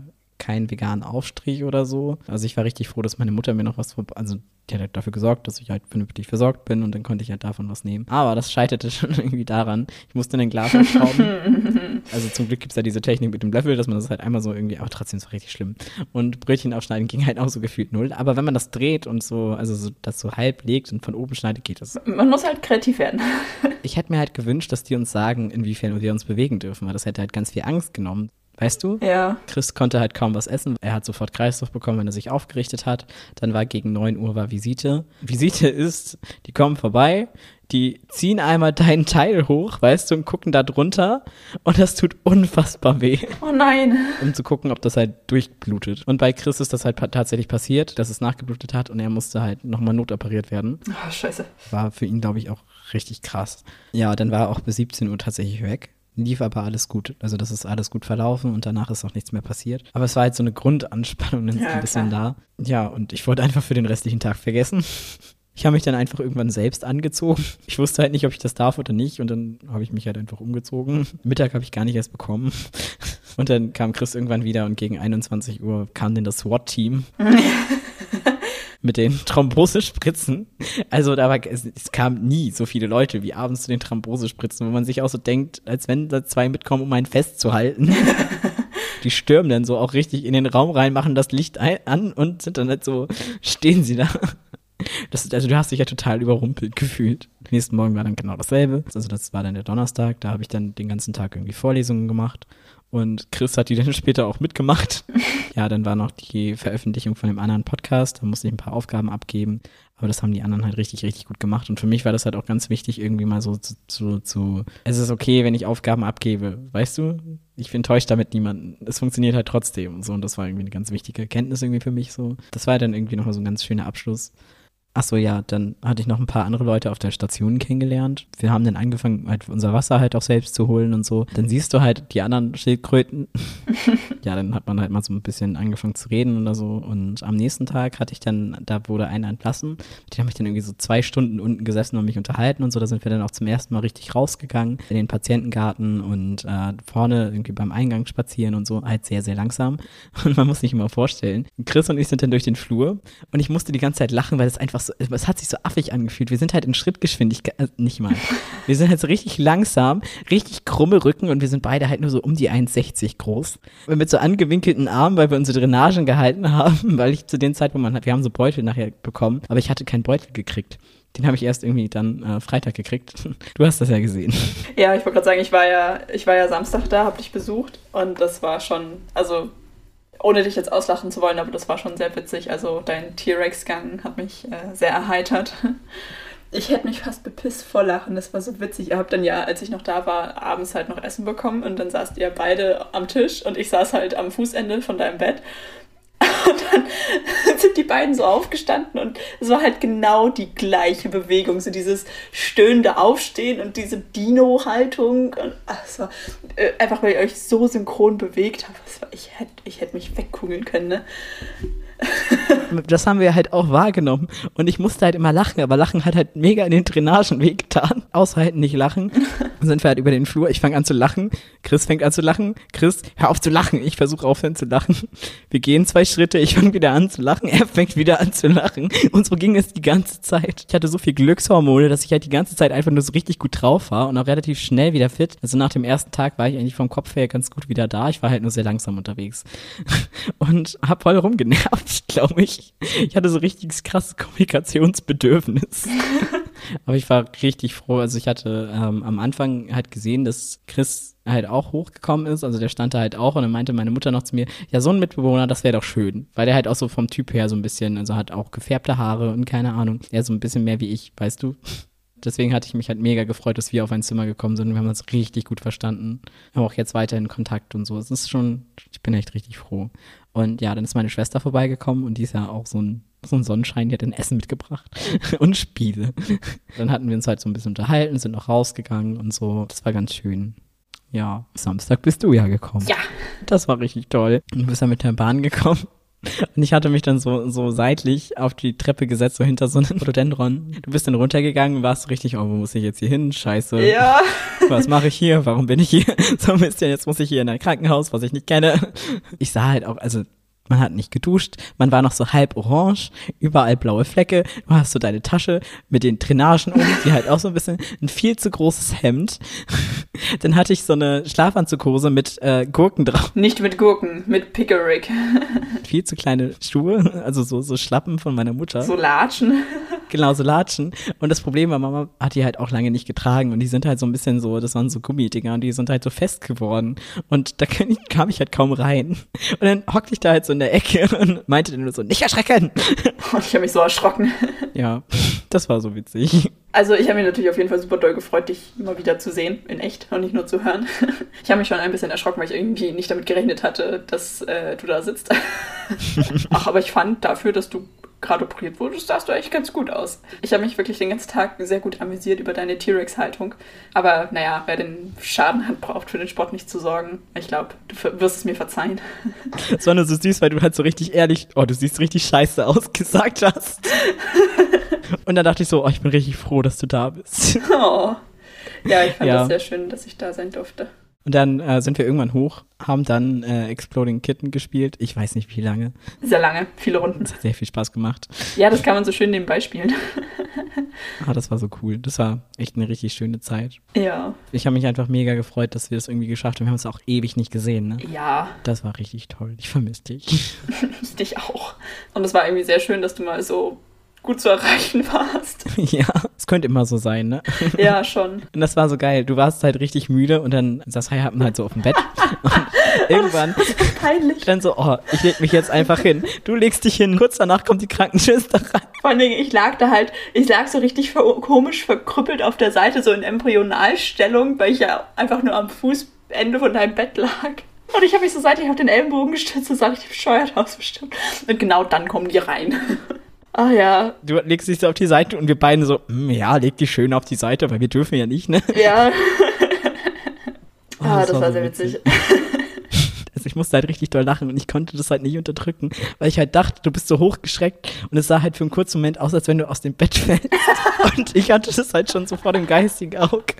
[SPEAKER 2] keinen veganen Aufstrich oder so. Also ich war richtig froh, dass meine Mutter mir noch was, also die hat halt dafür gesorgt, dass ich halt vernünftig versorgt bin und dann konnte ich halt davon was nehmen. Aber das scheiterte schon irgendwie daran. Ich musste in ein Glas aufschrauben. also zum Glück gibt es ja diese Technik mit dem Löffel, dass man das halt einmal so irgendwie, aber trotzdem ist es richtig schlimm. Und Brötchen aufschneiden ging halt auch so gefühlt null. Aber wenn man das dreht und so, also so, das so halb legt und von oben schneidet, geht das.
[SPEAKER 1] Man muss halt kreativ werden.
[SPEAKER 2] ich hätte mir halt gewünscht, dass die uns sagen, inwiefern wir uns bewegen dürfen, weil das hätte halt ganz viel Angst genommen. Weißt du?
[SPEAKER 1] Ja.
[SPEAKER 2] Chris konnte halt kaum was essen. Er hat sofort Kreislauf bekommen, wenn er sich aufgerichtet hat. Dann war gegen 9 Uhr war Visite. Visite ist, die kommen vorbei, die ziehen einmal deinen Teil hoch, weißt du, und gucken da drunter und das tut unfassbar weh.
[SPEAKER 1] Oh nein.
[SPEAKER 2] Um zu gucken, ob das halt durchblutet. Und bei Chris ist das halt tatsächlich passiert, dass es nachgeblutet hat und er musste halt nochmal notoperiert werden.
[SPEAKER 1] Oh, scheiße.
[SPEAKER 2] War für ihn, glaube ich, auch richtig krass. Ja, dann war er auch bis 17 Uhr tatsächlich weg lief aber alles gut. Also das ist alles gut verlaufen und danach ist auch nichts mehr passiert. Aber es war halt so eine Grundanspannung ja, ein bisschen klar. da. Ja, und ich wollte einfach für den restlichen Tag vergessen. Ich habe mich dann einfach irgendwann selbst angezogen. Ich wusste halt nicht, ob ich das darf oder nicht. Und dann habe ich mich halt einfach umgezogen. Mittag habe ich gar nicht erst bekommen. Und dann kam Chris irgendwann wieder und gegen 21 Uhr kam dann das SWAT-Team. mit den Thrombosespritzen. Also da war, es, es kamen nie so viele Leute wie abends zu den Thrombosespritzen, wo man sich auch so denkt, als wenn da zwei mitkommen, um einen festzuhalten. die stürmen dann so auch richtig in den Raum rein, machen das Licht ein, an und sind dann halt so, stehen sie da. Das, also du hast dich ja total überrumpelt gefühlt. Nächsten Morgen war dann genau dasselbe. Also das war dann der Donnerstag, da habe ich dann den ganzen Tag irgendwie Vorlesungen gemacht und Chris hat die dann später auch mitgemacht. ja, dann war noch die Veröffentlichung von dem anderen Podcast. Da musste ich ein paar Aufgaben abgeben. Aber das haben die anderen halt richtig, richtig gut gemacht. Und für mich war das halt auch ganz wichtig, irgendwie mal so zu, zu, zu es ist okay, wenn ich Aufgaben abgebe. Weißt du? Ich enttäuscht damit niemanden. Es funktioniert halt trotzdem und so. Und das war irgendwie eine ganz wichtige Erkenntnis irgendwie für mich so. Das war dann irgendwie noch so ein ganz schöner Abschluss. Ach so, ja, dann hatte ich noch ein paar andere Leute auf der Station kennengelernt. Wir haben dann angefangen, halt unser Wasser halt auch selbst zu holen und so. Dann siehst du halt die anderen Schildkröten. ja, dann hat man halt mal so ein bisschen angefangen zu reden oder so. Und am nächsten Tag hatte ich dann, da wurde einer entlassen. Mit dem habe ich dann irgendwie so zwei Stunden unten gesessen und mich unterhalten und so. Da sind wir dann auch zum ersten Mal richtig rausgegangen in den Patientengarten und äh, vorne irgendwie beim Eingang spazieren und so. Halt sehr, sehr langsam. Und man muss sich immer vorstellen, Chris und ich sind dann durch den Flur und ich musste die ganze Zeit lachen, weil es einfach so, es hat sich so affig angefühlt. Wir sind halt in Schrittgeschwindigkeit, äh, nicht mal. Wir sind halt so richtig langsam, richtig krumme Rücken und wir sind beide halt nur so um die 1,60 groß. Und mit so angewinkelten Armen, weil wir unsere Drainagen gehalten haben, weil ich zu dem Zeitpunkt, man hat, wir haben so Beutel nachher bekommen, aber ich hatte keinen Beutel gekriegt. Den habe ich erst irgendwie dann äh, Freitag gekriegt. Du hast das ja gesehen.
[SPEAKER 1] Ja, ich wollte gerade sagen, ich war ja, ich war ja Samstag da, habe dich besucht und das war schon, also ohne dich jetzt auslachen zu wollen, aber das war schon sehr witzig. Also dein T-Rex-Gang hat mich äh, sehr erheitert. Ich hätte mich fast bepisst vor Lachen, das war so witzig. Ihr habt dann ja, als ich noch da war, abends halt noch Essen bekommen und dann saßt ihr beide am Tisch und ich saß halt am Fußende von deinem Bett und dann sind die beiden so aufgestanden und es war halt genau die gleiche Bewegung, so dieses stöhnende Aufstehen und diese Dino-Haltung. Und äh, einfach, weil ihr euch so synchron bewegt habt. ich hätte ich hätt mich wegkugeln können, ne?
[SPEAKER 2] das haben wir halt auch wahrgenommen. Und ich musste halt immer lachen, aber Lachen hat halt mega in den Drainagen wehgetan. Aushalten, nicht lachen. Dann sind wir halt über den Flur. Ich fange an zu lachen. Chris fängt an zu lachen. Chris, hör auf zu lachen. Ich versuche aufhören zu lachen. Wir gehen zwei Schritte. Ich fange wieder an zu lachen. Er fängt wieder an zu lachen. Und so ging es die ganze Zeit. Ich hatte so viel Glückshormone, dass ich halt die ganze Zeit einfach nur so richtig gut drauf war und auch relativ schnell wieder fit. Also nach dem ersten Tag war ich eigentlich vom Kopf her ganz gut wieder da. Ich war halt nur sehr langsam unterwegs. Und hab voll rumgenervt glaube ich. Ich hatte so richtig krasses Kommunikationsbedürfnis. Aber ich war richtig froh. Also ich hatte ähm, am Anfang halt gesehen, dass Chris halt auch hochgekommen ist. Also der stand da halt auch und dann meinte meine Mutter noch zu mir, ja, so ein Mitbewohner, das wäre doch schön. Weil der halt auch so vom Typ her so ein bisschen, also hat auch gefärbte Haare und keine Ahnung. Er so ein bisschen mehr wie ich, weißt du? Deswegen hatte ich mich halt mega gefreut, dass wir auf ein Zimmer gekommen sind. Wir haben uns richtig gut verstanden. Haben auch jetzt weiter in Kontakt und so. Es ist schon, ich bin echt richtig froh. Und ja, dann ist meine Schwester vorbeigekommen und die ist ja auch so ein, so ein Sonnenschein, die hat ein Essen mitgebracht und Spiele. Dann hatten wir uns halt so ein bisschen unterhalten, sind noch rausgegangen und so. Das war ganz schön. Ja, Samstag bist du ja gekommen.
[SPEAKER 1] Ja.
[SPEAKER 2] Das war richtig toll. Du bist ja mit der Bahn gekommen. Und ich hatte mich dann so, so seitlich auf die Treppe gesetzt, so hinter so einem Rhododendron. Du bist dann runtergegangen warst richtig, oh, wo muss ich jetzt hier hin? Scheiße.
[SPEAKER 1] Ja.
[SPEAKER 2] Was mache ich hier? Warum bin ich hier? So Mist, jetzt muss ich hier in ein Krankenhaus, was ich nicht kenne. Ich sah halt auch, also man hat nicht geduscht, man war noch so halb orange, überall blaue Flecke, du hast so deine Tasche mit den Drainagen um, die halt auch so ein bisschen, ein viel zu großes Hemd. Dann hatte ich so eine Schlafanzughose mit äh, Gurken drauf.
[SPEAKER 1] Nicht mit Gurken, mit Pickerick.
[SPEAKER 2] Viel zu kleine Schuhe, also so, so Schlappen von meiner Mutter.
[SPEAKER 1] So Latschen.
[SPEAKER 2] Genau, so Latschen. Und das Problem war, Mama hat die halt auch lange nicht getragen und die sind halt so ein bisschen so, das waren so Gummidinger und die sind halt so fest geworden. Und da kam ich halt kaum rein. Und dann hockte ich da halt so in der Ecke und meinte dann nur so, nicht erschrecken.
[SPEAKER 1] Und ich habe mich so erschrocken.
[SPEAKER 2] Ja, das war so witzig.
[SPEAKER 1] Also ich habe mich natürlich auf jeden Fall super doll gefreut, dich immer wieder zu sehen, in echt und nicht nur zu hören. Ich habe mich schon ein bisschen erschrocken, weil ich irgendwie nicht damit gerechnet hatte, dass äh, du da sitzt. Ach, aber ich fand dafür, dass du gerade operiert wurdest, sahst du echt ganz gut aus. Ich habe mich wirklich den ganzen Tag sehr gut amüsiert über deine T-Rex-Haltung. Aber naja, wer den Schaden hat, braucht für den Sport nicht zu sorgen. Ich glaube, du wirst es mir verzeihen.
[SPEAKER 2] Es war nur so süß, weil du halt so richtig ehrlich, oh, du siehst richtig scheiße aus, gesagt hast. Und dann dachte ich so, oh, ich bin richtig froh, dass du da bist.
[SPEAKER 1] Oh. Ja, ich fand ja. das sehr schön, dass ich da sein durfte.
[SPEAKER 2] Und dann äh, sind wir irgendwann hoch, haben dann äh, Exploding Kitten gespielt. Ich weiß nicht, wie lange.
[SPEAKER 1] Sehr lange, viele Runden.
[SPEAKER 2] Das hat sehr viel Spaß gemacht.
[SPEAKER 1] Ja, das kann man so schön nebenbei spielen.
[SPEAKER 2] ah, das war so cool. Das war echt eine richtig schöne Zeit.
[SPEAKER 1] Ja.
[SPEAKER 2] Ich habe mich einfach mega gefreut, dass wir das irgendwie geschafft haben. Wir haben es auch ewig nicht gesehen, ne?
[SPEAKER 1] Ja.
[SPEAKER 2] Das war richtig toll. Ich vermisse dich.
[SPEAKER 1] ich dich auch. Und es war irgendwie sehr schön, dass du mal so gut zu erreichen warst.
[SPEAKER 2] Ja, es könnte immer so sein, ne?
[SPEAKER 1] Ja, schon.
[SPEAKER 2] Und das war so geil. Du warst halt richtig müde und dann saß Heihappen halt so auf dem Bett. Und irgendwann.
[SPEAKER 1] Das ist peinlich.
[SPEAKER 2] Dann so, oh, ich leg mich jetzt einfach hin. Du legst dich hin. Kurz danach kommt die Krankenschwester rein.
[SPEAKER 1] Vor allem, ich lag da halt, ich lag so richtig ver komisch verkrüppelt auf der Seite, so in Embryonalstellung, weil ich ja einfach nur am Fußende von deinem Bett lag. Und ich habe mich so seitlich auf den Ellenbogen gestützt und sah richtig bescheuert aus bestimmt. Und genau dann kommen die rein. Ah ja.
[SPEAKER 2] Du legst dich so auf die Seite und wir beiden so, mm, ja, leg dich schön auf die Seite, weil wir dürfen ja nicht, ne?
[SPEAKER 1] Ja. oh, ah, das, das war, war sehr witzig. witzig.
[SPEAKER 2] Also ich musste halt richtig doll lachen und ich konnte das halt nicht unterdrücken, weil ich halt dachte, du bist so hochgeschreckt und es sah halt für einen kurzen Moment aus, als wenn du aus dem Bett fällst. und ich hatte das halt schon so vor dem geistigen Auge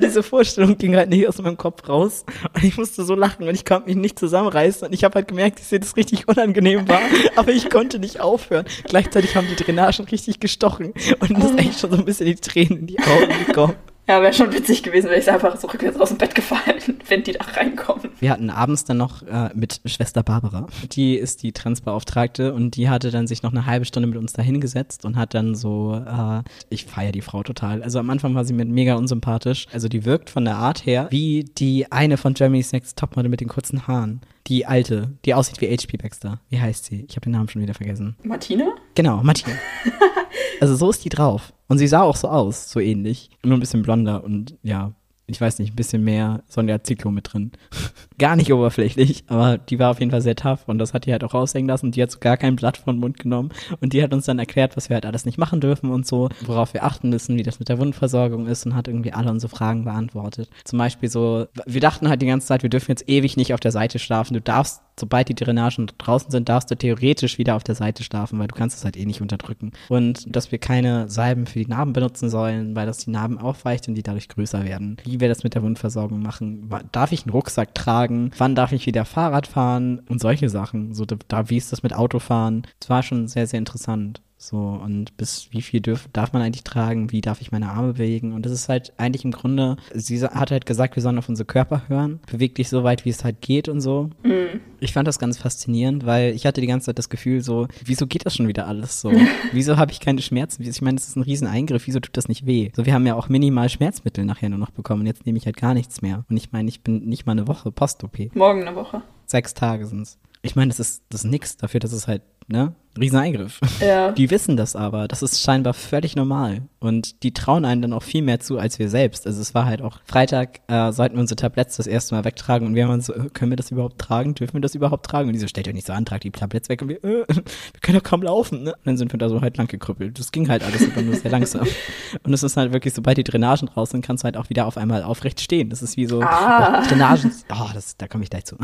[SPEAKER 2] diese Vorstellung ging halt nicht aus meinem Kopf raus. Und ich musste so lachen und ich konnte mich nicht zusammenreißen. Und ich habe halt gemerkt, dass mir das richtig unangenehm war. Aber ich konnte nicht aufhören. Gleichzeitig haben die Drainagen richtig gestochen. Und das ist eigentlich schon so ein bisschen die Tränen in die Augen gekommen.
[SPEAKER 1] Ja, wäre schon witzig gewesen, wäre ich einfach so rückwärts aus dem Bett gefallen, wenn die da reinkommen.
[SPEAKER 2] Wir hatten abends dann noch äh, mit Schwester Barbara. Die ist die Transbeauftragte und die hatte dann sich noch eine halbe Stunde mit uns da hingesetzt und hat dann so, äh, ich feiere die Frau total. Also am Anfang war sie mir mega unsympathisch. Also die wirkt von der Art her wie die eine von Jeremy's Next Topmodel mit den kurzen Haaren. Die alte, die aussieht wie H.P. Baxter. Wie heißt sie? Ich habe den Namen schon wieder vergessen.
[SPEAKER 1] Martina?
[SPEAKER 2] Genau, Martina. also so ist die drauf. Und sie sah auch so aus, so ähnlich. Nur ein bisschen blonder und ja, ich weiß nicht, ein bisschen mehr Sonja Ziklo mit drin. gar nicht oberflächlich, aber die war auf jeden Fall sehr tough und das hat die halt auch raushängen lassen die hat so gar kein Blatt von Mund genommen und die hat uns dann erklärt, was wir halt alles nicht machen dürfen und so, worauf wir achten müssen, wie das mit der Wundversorgung ist und hat irgendwie alle unsere Fragen beantwortet. Zum Beispiel so, wir dachten halt die ganze Zeit, wir dürfen jetzt ewig nicht auf der Seite schlafen. Du darfst, sobald die Drainagen draußen sind, darfst du theoretisch wieder auf der Seite schlafen, weil du kannst es halt eh nicht unterdrücken. Und dass wir keine Salben für die Narben benutzen sollen, weil das die Narben aufweicht und die dadurch größer werden. Wie wir das mit der Wundversorgung machen. Darf ich einen Rucksack tragen? Wann darf ich wieder Fahrrad fahren? Und solche Sachen. So, da, wie ist das mit Autofahren? Es war schon sehr, sehr interessant. So, und bis wie viel dürf, darf man eigentlich tragen? Wie darf ich meine Arme bewegen? Und das ist halt eigentlich im Grunde, sie hat halt gesagt, wir sollen auf unsere Körper hören. Beweg dich so weit, wie es halt geht und so. Mhm. Ich fand das ganz faszinierend, weil ich hatte die ganze Zeit das Gefühl so, wieso geht das schon wieder alles so? wieso habe ich keine Schmerzen? Ich meine, das ist ein Rieseneingriff, wieso tut das nicht weh? So, wir haben ja auch minimal Schmerzmittel nachher nur noch bekommen und jetzt nehme ich halt gar nichts mehr. Und ich meine, ich bin nicht mal eine Woche Post-OP.
[SPEAKER 1] Morgen eine Woche.
[SPEAKER 2] Sechs Tage sind's. Ich meine, das ist, das ist nix dafür, dass es halt ne? Rieseneingriff.
[SPEAKER 1] Ja.
[SPEAKER 2] Die wissen das aber. Das ist scheinbar völlig normal. Und die trauen einen dann auch viel mehr zu als wir selbst. Also es war halt auch Freitag, äh, sollten wir unsere Tabletts das erste Mal wegtragen und wir haben uns so, äh, können wir das überhaupt tragen? Dürfen wir das überhaupt tragen? Und die so, stellt euch nicht so an, tragt die Tabletts weg und wir, äh, wir können doch kaum laufen, ne? Und dann sind wir da so halt lang gekrüppelt. Das ging halt alles aber nur sehr langsam. Und es ist halt wirklich, sobald die Drainagen raus sind, kannst du halt auch wieder auf einmal aufrecht stehen. Das ist wie so
[SPEAKER 1] Ah.
[SPEAKER 2] oh, Drainagen. Oh, das, da komme ich gleich zu.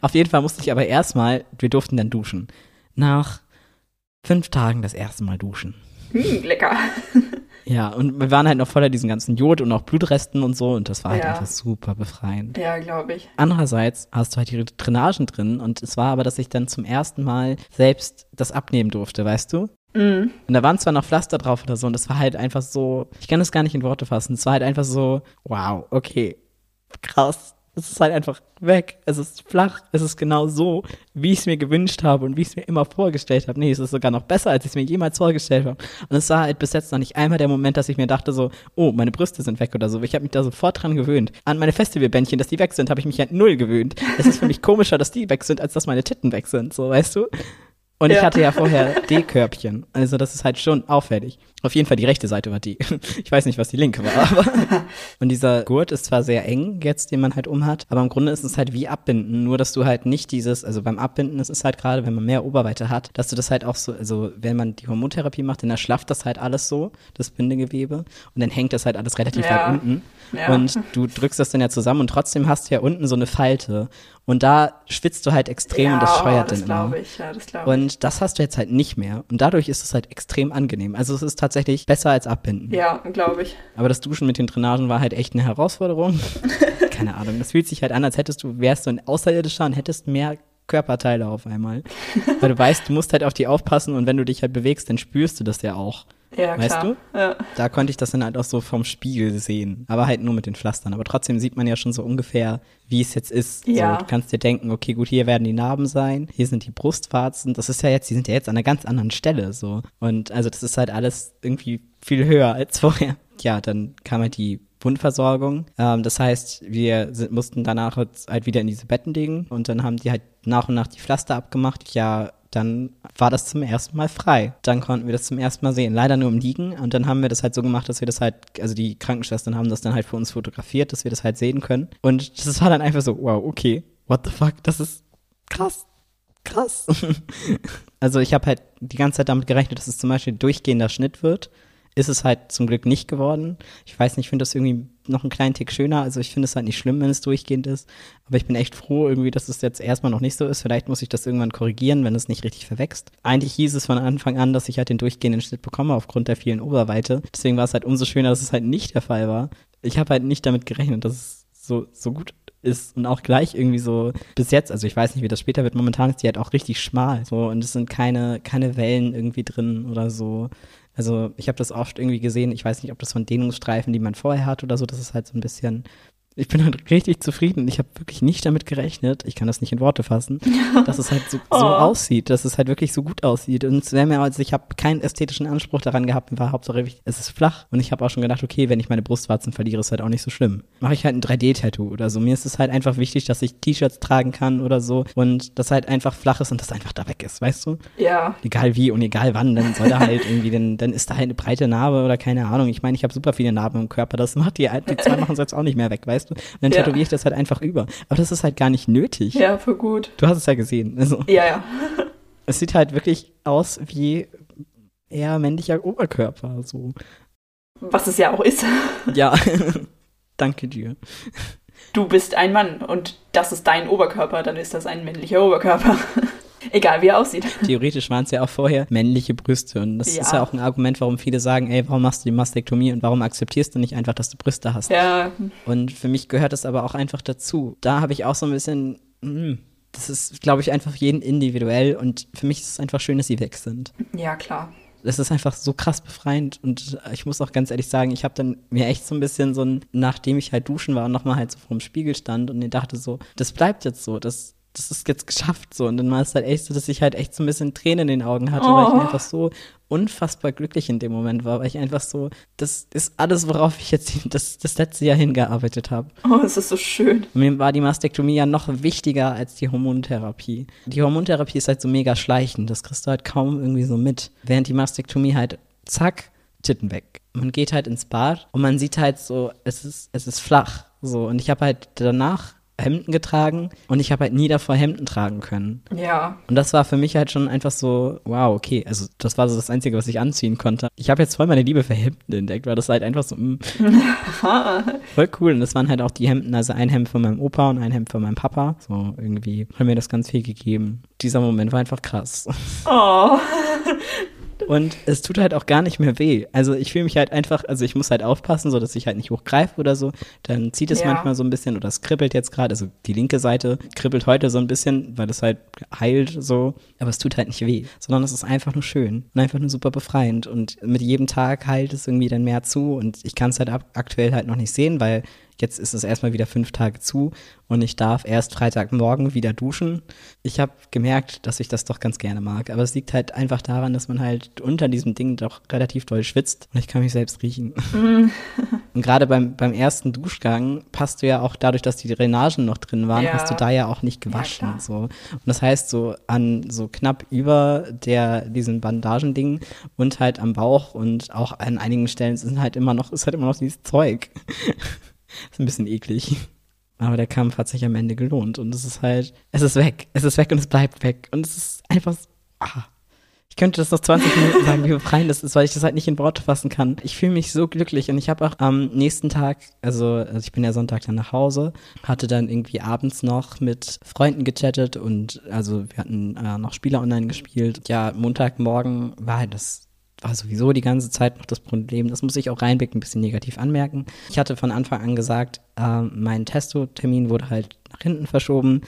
[SPEAKER 2] Auf jeden Fall musste ich aber erstmal, wir durften dann duschen. Nach fünf Tagen das erste Mal duschen.
[SPEAKER 1] Hm, lecker.
[SPEAKER 2] Ja, und wir waren halt noch voller diesen ganzen Jod und auch Blutresten und so und das war halt
[SPEAKER 1] Ja.
[SPEAKER 2] einfach super befreiend.
[SPEAKER 1] Ja, glaube ich.
[SPEAKER 2] Andererseits hast du halt die Drainagen drin und es war aber, dass ich dann zum ersten Mal selbst das abnehmen durfte, weißt du?
[SPEAKER 1] Mhm.
[SPEAKER 2] Und da waren zwar noch Pflaster drauf oder so und das war halt einfach so, ich kann das gar nicht in Worte fassen, es war halt einfach so, wow, okay, krass. Es ist halt einfach weg. Es ist flach. Es ist genau so, wie ich es mir gewünscht habe und wie ich es mir immer vorgestellt habe. Nee, es ist sogar noch besser, als ich es mir jemals vorgestellt habe. Und es war halt bis jetzt noch nicht einmal der Moment, dass ich mir dachte so, oh, meine Brüste sind weg oder so. Ich habe mich da sofort dran gewöhnt. An meine Festivalbändchen, dass die weg sind, habe ich mich halt null gewöhnt. Es ist für mich komischer, dass die weg sind, als dass meine Titten weg sind. So, weißt du? Und ich
[SPEAKER 1] Ja.
[SPEAKER 2] hatte ja vorher D-Körbchen. Also das ist halt schon auffällig. Auf jeden Fall die rechte Seite war die. Ich weiß nicht, was die linke war. Aber und dieser Gurt ist zwar sehr eng jetzt, den man halt umhat, aber im Grunde ist es halt wie Abbinden. Nur, dass du halt nicht dieses, also beim Abbinden ist es halt gerade, wenn man mehr Oberweite hat, dass du das halt auch so, also wenn man die Hormontherapie macht, dann erschlafft das halt alles so, das Bindegewebe. Und dann hängt das halt alles relativ
[SPEAKER 1] Ja.
[SPEAKER 2] weit unten.
[SPEAKER 1] Ja.
[SPEAKER 2] Und du drückst das dann ja zusammen und trotzdem hast du ja unten so eine Falte. Und da schwitzt du halt extrem
[SPEAKER 1] ja,
[SPEAKER 2] und das scheuert
[SPEAKER 1] oh, das
[SPEAKER 2] dann immer.
[SPEAKER 1] glaube ich. Ja, das glaube ich.
[SPEAKER 2] Und das hast du jetzt halt nicht mehr. Und dadurch ist es halt extrem angenehm. Also es ist tatsächlich besser als Abbinden.
[SPEAKER 1] Ja, glaube ich.
[SPEAKER 2] Aber das Duschen mit den Drainagen war halt echt eine Herausforderung. Keine Ahnung. Das fühlt sich halt an, als hättest du, wärst du ein Außerirdischer und hättest mehr Körperteile auf einmal. Weil du weißt, du musst halt auf die aufpassen und wenn du dich halt bewegst, dann spürst du das ja auch.
[SPEAKER 1] Ja,
[SPEAKER 2] Weißt
[SPEAKER 1] klar. Ja.
[SPEAKER 2] Da konnte ich das dann halt auch so vom Spiegel sehen. Aber halt nur mit den Pflastern. Aber trotzdem sieht man ja schon so ungefähr, wie es jetzt ist.
[SPEAKER 1] Ja.
[SPEAKER 2] So, du kannst dir denken, okay, gut, hier werden die Narben sein, hier sind die Brustwarzen. Das ist ja jetzt, die sind ja jetzt an einer ganz anderen Stelle so. Und also das ist halt alles irgendwie viel höher als vorher. Ja, dann kam halt die Wundversorgung. Ähm, das heißt, wir sind, mussten danach halt wieder in diese Betten liegen und dann haben die halt nach und nach die Pflaster abgemacht. Ja, dann war das zum ersten Mal frei. Dann konnten wir das zum ersten Mal sehen. Leider nur im Liegen. Und dann haben wir das halt so gemacht, dass wir das halt, also die Krankenschwestern haben das dann halt für uns fotografiert, dass wir das halt sehen können. Und das war dann einfach so, wow, okay, what the fuck, das ist krass. Krass. also ich habe halt die ganze Zeit damit gerechnet, dass es zum Beispiel durchgehender Schnitt wird. Ist es halt zum Glück nicht geworden. Ich weiß nicht, ich finde das irgendwie noch einen kleinen Tick schöner. Also ich finde es halt nicht schlimm, wenn es durchgehend ist. Aber ich bin echt froh irgendwie, dass es jetzt erstmal noch nicht so ist. Vielleicht muss ich das irgendwann korrigieren, wenn es nicht richtig verwächst. Eigentlich hieß es von Anfang an, dass ich halt den durchgehenden Schnitt bekomme aufgrund der vielen Oberweite. Deswegen war es halt umso schöner, dass es halt nicht der Fall war. Ich habe halt nicht damit gerechnet, dass es so, so gut ist und auch gleich irgendwie so bis jetzt, also ich weiß nicht, wie das später wird, momentan ist die halt auch richtig schmal so und es sind keine, keine Wellen irgendwie drin oder so. Also ich habe das oft irgendwie gesehen, ich weiß nicht, ob das von Dehnungsstreifen, die man vorher hat oder so, das ist halt so ein bisschen, ich bin halt richtig zufrieden. Ich habe wirklich nicht damit gerechnet, ich kann das nicht in Worte fassen, dass es halt so, so
[SPEAKER 1] Oh.
[SPEAKER 2] aussieht, dass es halt wirklich so gut aussieht. Und es wäre mir, also ich habe keinen ästhetischen Anspruch daran gehabt, mir war Hauptsache, es ist flach. Und ich habe auch schon gedacht, okay, wenn ich meine Brustwarzen verliere, ist halt auch nicht so schlimm. Mache ich halt ein 3D-Tattoo oder so. Mir ist es halt einfach wichtig, dass ich T-Shirts tragen kann oder so und das halt einfach flach ist und das einfach da weg ist, weißt du?
[SPEAKER 1] Ja.
[SPEAKER 2] egal wie und egal wann, dann soll da halt irgendwie, dann, dann ist da halt eine breite Narbe oder keine Ahnung. Ich meine, ich habe super viele Narben im Körper, das macht die, die zwei machen es jetzt auch nicht mehr weg, weißt du? Und dann
[SPEAKER 1] Ja.
[SPEAKER 2] tätowiere ich das halt einfach über. Aber das ist halt gar nicht nötig.
[SPEAKER 1] Ja, voll gut.
[SPEAKER 2] Du hast es ja gesehen. Also,
[SPEAKER 1] Ja, ja.
[SPEAKER 2] es sieht halt wirklich aus wie eher männlicher Oberkörper, so.
[SPEAKER 1] Was es ja auch ist.
[SPEAKER 2] Ja. Danke dir.
[SPEAKER 1] Du bist ein Mann und das ist dein Oberkörper, dann ist das ein männlicher Oberkörper. Egal wie er aussieht.
[SPEAKER 2] Theoretisch waren es ja auch vorher männliche Brüste. Und das
[SPEAKER 1] Ja.
[SPEAKER 2] ist ja auch ein Argument, warum viele sagen, ey, warum machst du die Mastektomie und warum akzeptierst du nicht einfach, dass du Brüste hast?
[SPEAKER 1] Ja,
[SPEAKER 2] Und für mich gehört das aber auch einfach dazu. Da habe ich auch so ein bisschen, mm, das ist, glaube ich, einfach jeden individuell und für mich ist es einfach schön, dass sie weg sind.
[SPEAKER 1] ja, klar.
[SPEAKER 2] Das ist einfach so krass befreiend und ich muss auch ganz ehrlich sagen, ich habe dann mir echt so ein bisschen so ein, nachdem ich halt duschen war und nochmal halt so vorm Spiegel stand und mir dachte so, das bleibt jetzt so, das das ist jetzt geschafft so. Und dann war es halt echt so, dass ich halt echt so ein bisschen Tränen in den Augen hatte, oh. weil ich
[SPEAKER 1] Oh.
[SPEAKER 2] einfach so unfassbar glücklich in dem Moment war, weil ich einfach so, das ist alles, worauf ich jetzt das, das letzte Jahr hingearbeitet habe.
[SPEAKER 1] Oh, es ist so schön.
[SPEAKER 2] Und mir war die Mastektomie ja noch wichtiger als die Hormontherapie. Die Hormontherapie ist halt so mega schleichend, das kriegst du halt kaum irgendwie so mit. Während die Mastektomie halt, zack, Titten weg. Man geht halt ins Bad und man sieht halt so, es ist, es ist flach. So, und ich habe halt danach Hemden getragen und ich habe halt nie davor Hemden tragen können.
[SPEAKER 1] Ja.
[SPEAKER 2] Und das war für mich halt schon einfach so, wow, okay, also das war so das Einzige, was ich anziehen konnte. Ich habe jetzt voll meine Liebe für Hemden entdeckt, weil das halt einfach so, mm, voll cool. Und das waren halt auch die Hemden, also ein Hemd von meinem Opa und ein Hemd von meinem Papa. So irgendwie haben mir das ganz viel gegeben. Dieser Moment war einfach krass.
[SPEAKER 1] Oh.
[SPEAKER 2] Und es tut halt auch gar nicht mehr weh. Also ich fühle mich halt einfach, also ich muss halt aufpassen, so dass ich halt nicht hochgreife oder so. Dann zieht es
[SPEAKER 1] Ja.
[SPEAKER 2] manchmal so ein bisschen oder es kribbelt jetzt gerade. Also die linke Seite kribbelt heute so ein bisschen, weil es halt heilt so. Aber es tut halt nicht weh, sondern es ist einfach nur schön und einfach nur super befreiend. Und mit jedem Tag heilt es irgendwie dann mehr zu. Und ich kann es halt aktuell halt noch nicht sehen, weil Jetzt ist es erstmal wieder fünf Tage zu und ich darf erst Freitagmorgen wieder duschen. Ich habe gemerkt, dass ich das doch ganz gerne mag. Aber es liegt halt einfach daran, dass man halt unter diesem Ding doch relativ doll schwitzt und ich kann mich selbst riechen. und gerade beim, beim ersten Duschgang passt du ja auch dadurch, dass die Drainagen noch drin waren,
[SPEAKER 1] Ja.
[SPEAKER 2] hast du da ja auch nicht gewaschen.
[SPEAKER 1] klar.
[SPEAKER 2] so. Und das heißt, so an so knapp über der, diesen Bandagending und halt am Bauch und auch an einigen Stellen sind halt immer noch, ist halt immer noch dieses Zeug. ist ein bisschen eklig. Aber der Kampf hat sich am Ende gelohnt und es ist halt, es ist weg. Es ist weg und es bleibt weg. Und es ist einfach, ah. Ich könnte das noch 20 Minuten sagen, wie befreiend das ist, weil ich das halt nicht in Worte fassen kann. Ich fühle mich so glücklich und ich habe auch am nächsten Tag, also, also ich bin ja Sonntag dann nach Hause, hatte dann irgendwie abends noch mit Freunden gechattet und also wir hatten äh, noch Spiele online gespielt. Ja, Montagmorgen war halt das war sowieso die ganze Zeit noch das Problem. Das muss ich auch reinblicken, ein bisschen negativ anmerken. Ich hatte von Anfang an gesagt, ähm, mein Testo-Termin wurde halt nach hinten verschoben.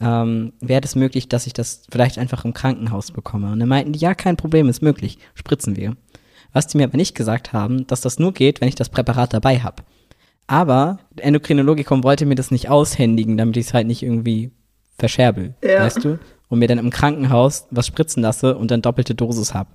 [SPEAKER 2] Ähm, Wäre es möglich, dass ich das vielleicht einfach im Krankenhaus bekomme? Und dann meinten die, ja, kein Problem, ist möglich, spritzen wir. Was die mir aber nicht gesagt haben, dass das nur geht, wenn ich das Präparat dabei habe. Aber der Endokrinologikum wollte mir das nicht aushändigen, damit ich es halt nicht irgendwie verscherbel,
[SPEAKER 1] Ja.
[SPEAKER 2] weißt du? Und mir dann im Krankenhaus was spritzen lasse und dann doppelte Dosis hab.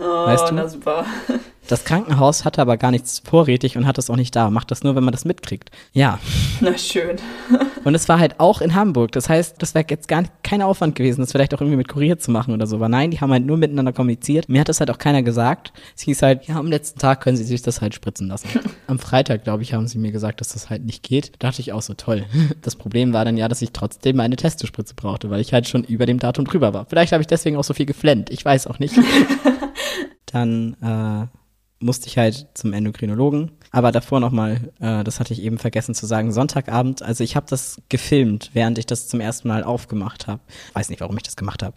[SPEAKER 1] Oh,
[SPEAKER 2] Weißt du?
[SPEAKER 1] na super.
[SPEAKER 2] Das Krankenhaus hatte aber gar nichts vorrätig und hat es auch nicht da. Macht das nur, wenn man das mitkriegt. Ja.
[SPEAKER 1] Na schön.
[SPEAKER 2] Und es war halt auch in Hamburg. Das heißt, das wäre jetzt gar nicht, kein Aufwand gewesen, das vielleicht auch irgendwie mit Kurier zu machen oder so. Aber nein, die haben halt nur miteinander kommuniziert. Mir hat das halt auch keiner gesagt. Es hieß halt, ja, am letzten Tag können sie sich das halt spritzen lassen. Am Freitag, glaube ich, haben sie mir gesagt, dass das halt nicht geht. Da dachte ich auch so, toll. Das Problem war dann ja, dass ich trotzdem eine Testospritze brauchte, weil ich halt schon über dem Datum drüber war. Vielleicht habe ich deswegen auch so viel geflennt. Ich weiß auch nicht. Dann äh, musste ich halt zum Endokrinologen. Aber davor nochmal, äh, das hatte ich eben vergessen zu sagen, Sonntagabend, also ich habe das gefilmt, während ich das zum ersten Mal aufgemacht habe. Weiß nicht, warum ich das gemacht habe.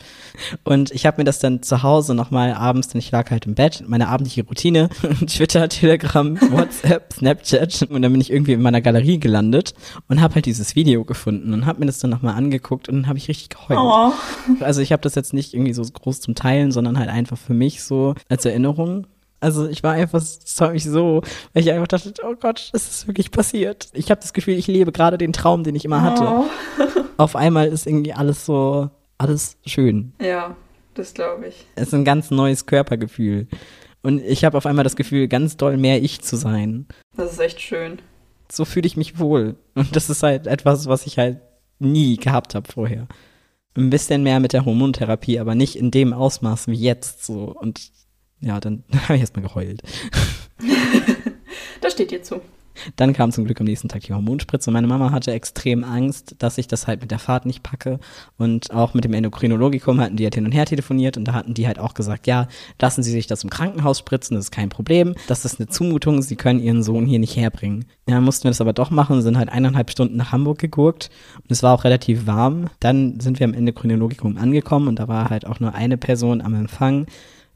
[SPEAKER 2] Und ich habe mir das dann zu Hause nochmal abends, denn ich lag halt im Bett, meine abendliche Routine, Twitter, Telegram, WhatsApp, Snapchat und dann bin ich irgendwie in meiner Galerie gelandet und habe halt dieses Video gefunden und habe mir das dann nochmal angeguckt und dann habe ich richtig geheult.
[SPEAKER 1] Oh.
[SPEAKER 2] Also ich habe das jetzt nicht irgendwie so groß zum Teilen, sondern halt einfach für mich so als Erinnerung. Also ich war einfach, es hat mich so, weil ich einfach dachte, oh Gott, es ist wirklich passiert. Ich habe das Gefühl, ich lebe gerade den Traum, den ich immer hatte.
[SPEAKER 1] Oh.
[SPEAKER 2] Auf einmal ist irgendwie alles so, alles schön.
[SPEAKER 1] Ja, das glaube ich.
[SPEAKER 2] Es ist ein ganz neues Körpergefühl. Und ich habe auf einmal das Gefühl, ganz doll mehr ich zu sein.
[SPEAKER 1] Das ist echt schön.
[SPEAKER 2] So fühle ich mich wohl. Und das ist halt etwas, was ich halt nie gehabt habe vorher. Ein bisschen mehr mit der Hormontherapie, aber nicht in dem Ausmaß wie jetzt so. Und ja, dann habe ich erstmal geheult.
[SPEAKER 1] Das steht dir zu.
[SPEAKER 2] Dann kam zum Glück am nächsten Tag die Hormonspritze. Meine Mama hatte extrem Angst, dass ich das halt mit der Fahrt nicht packe. Und auch mit dem Endokrinologikum hatten die halt hin und her telefoniert und da hatten die halt auch gesagt, ja, lassen Sie sich das im Krankenhaus spritzen, das ist kein Problem. Das ist eine Zumutung, Sie können Ihren Sohn hier nicht herbringen. Ja, mussten wir das aber doch machen, sind halt eineinhalb Stunden nach Hamburg gegurkt und es war auch relativ warm. Dann sind wir am Endokrinologikum angekommen und da war halt auch nur eine Person am Empfang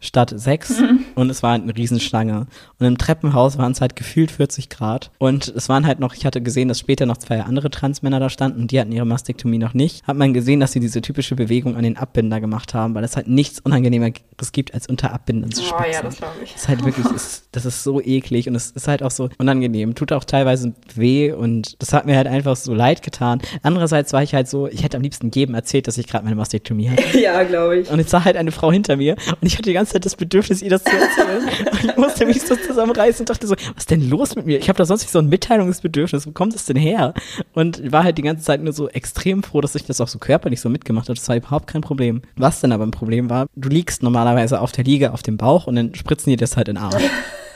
[SPEAKER 2] statt sechs. und es war halt eine Riesenschlange. Und im Treppenhaus waren es halt gefühlt 40 Grad. Und es waren halt noch, ich hatte gesehen, dass später noch zwei andere Transmänner da standen und die hatten ihre Mastektomie noch nicht. Hat man gesehen, dass sie diese typische Bewegung an den Abbinder gemacht haben, weil es halt nichts Unangenehmeres gibt, als unter Abbinden zu spitzen.
[SPEAKER 1] Oh ja, das glaube ich.
[SPEAKER 2] Das ist halt wirklich, ist, das ist so eklig und es ist halt auch so unangenehm. Tut auch teilweise weh und das hat mir halt einfach so leid getan. Andererseits war ich halt so, ich hätte am liebsten jedem erzählt, dass ich gerade meine Mastektomie hatte.
[SPEAKER 1] Ja, glaube ich.
[SPEAKER 2] Und jetzt sah halt eine Frau hinter mir und ich hatte die ganze Zeit das Bedürfnis, ihr das zu erzählen. ich musste mich so zusammenreißen und dachte so, was ist denn los mit mir? Ich habe da sonst nicht so ein Mitteilungsbedürfnis. Wo kommt das denn her? Und war halt die ganze Zeit nur so extrem froh, dass ich das auch so körperlich so mitgemacht habe. Das war überhaupt kein Problem. Was denn aber ein Problem war, du liegst normalerweise auf der Liege auf dem Bauch und dann spritzen die das halt in den Arm.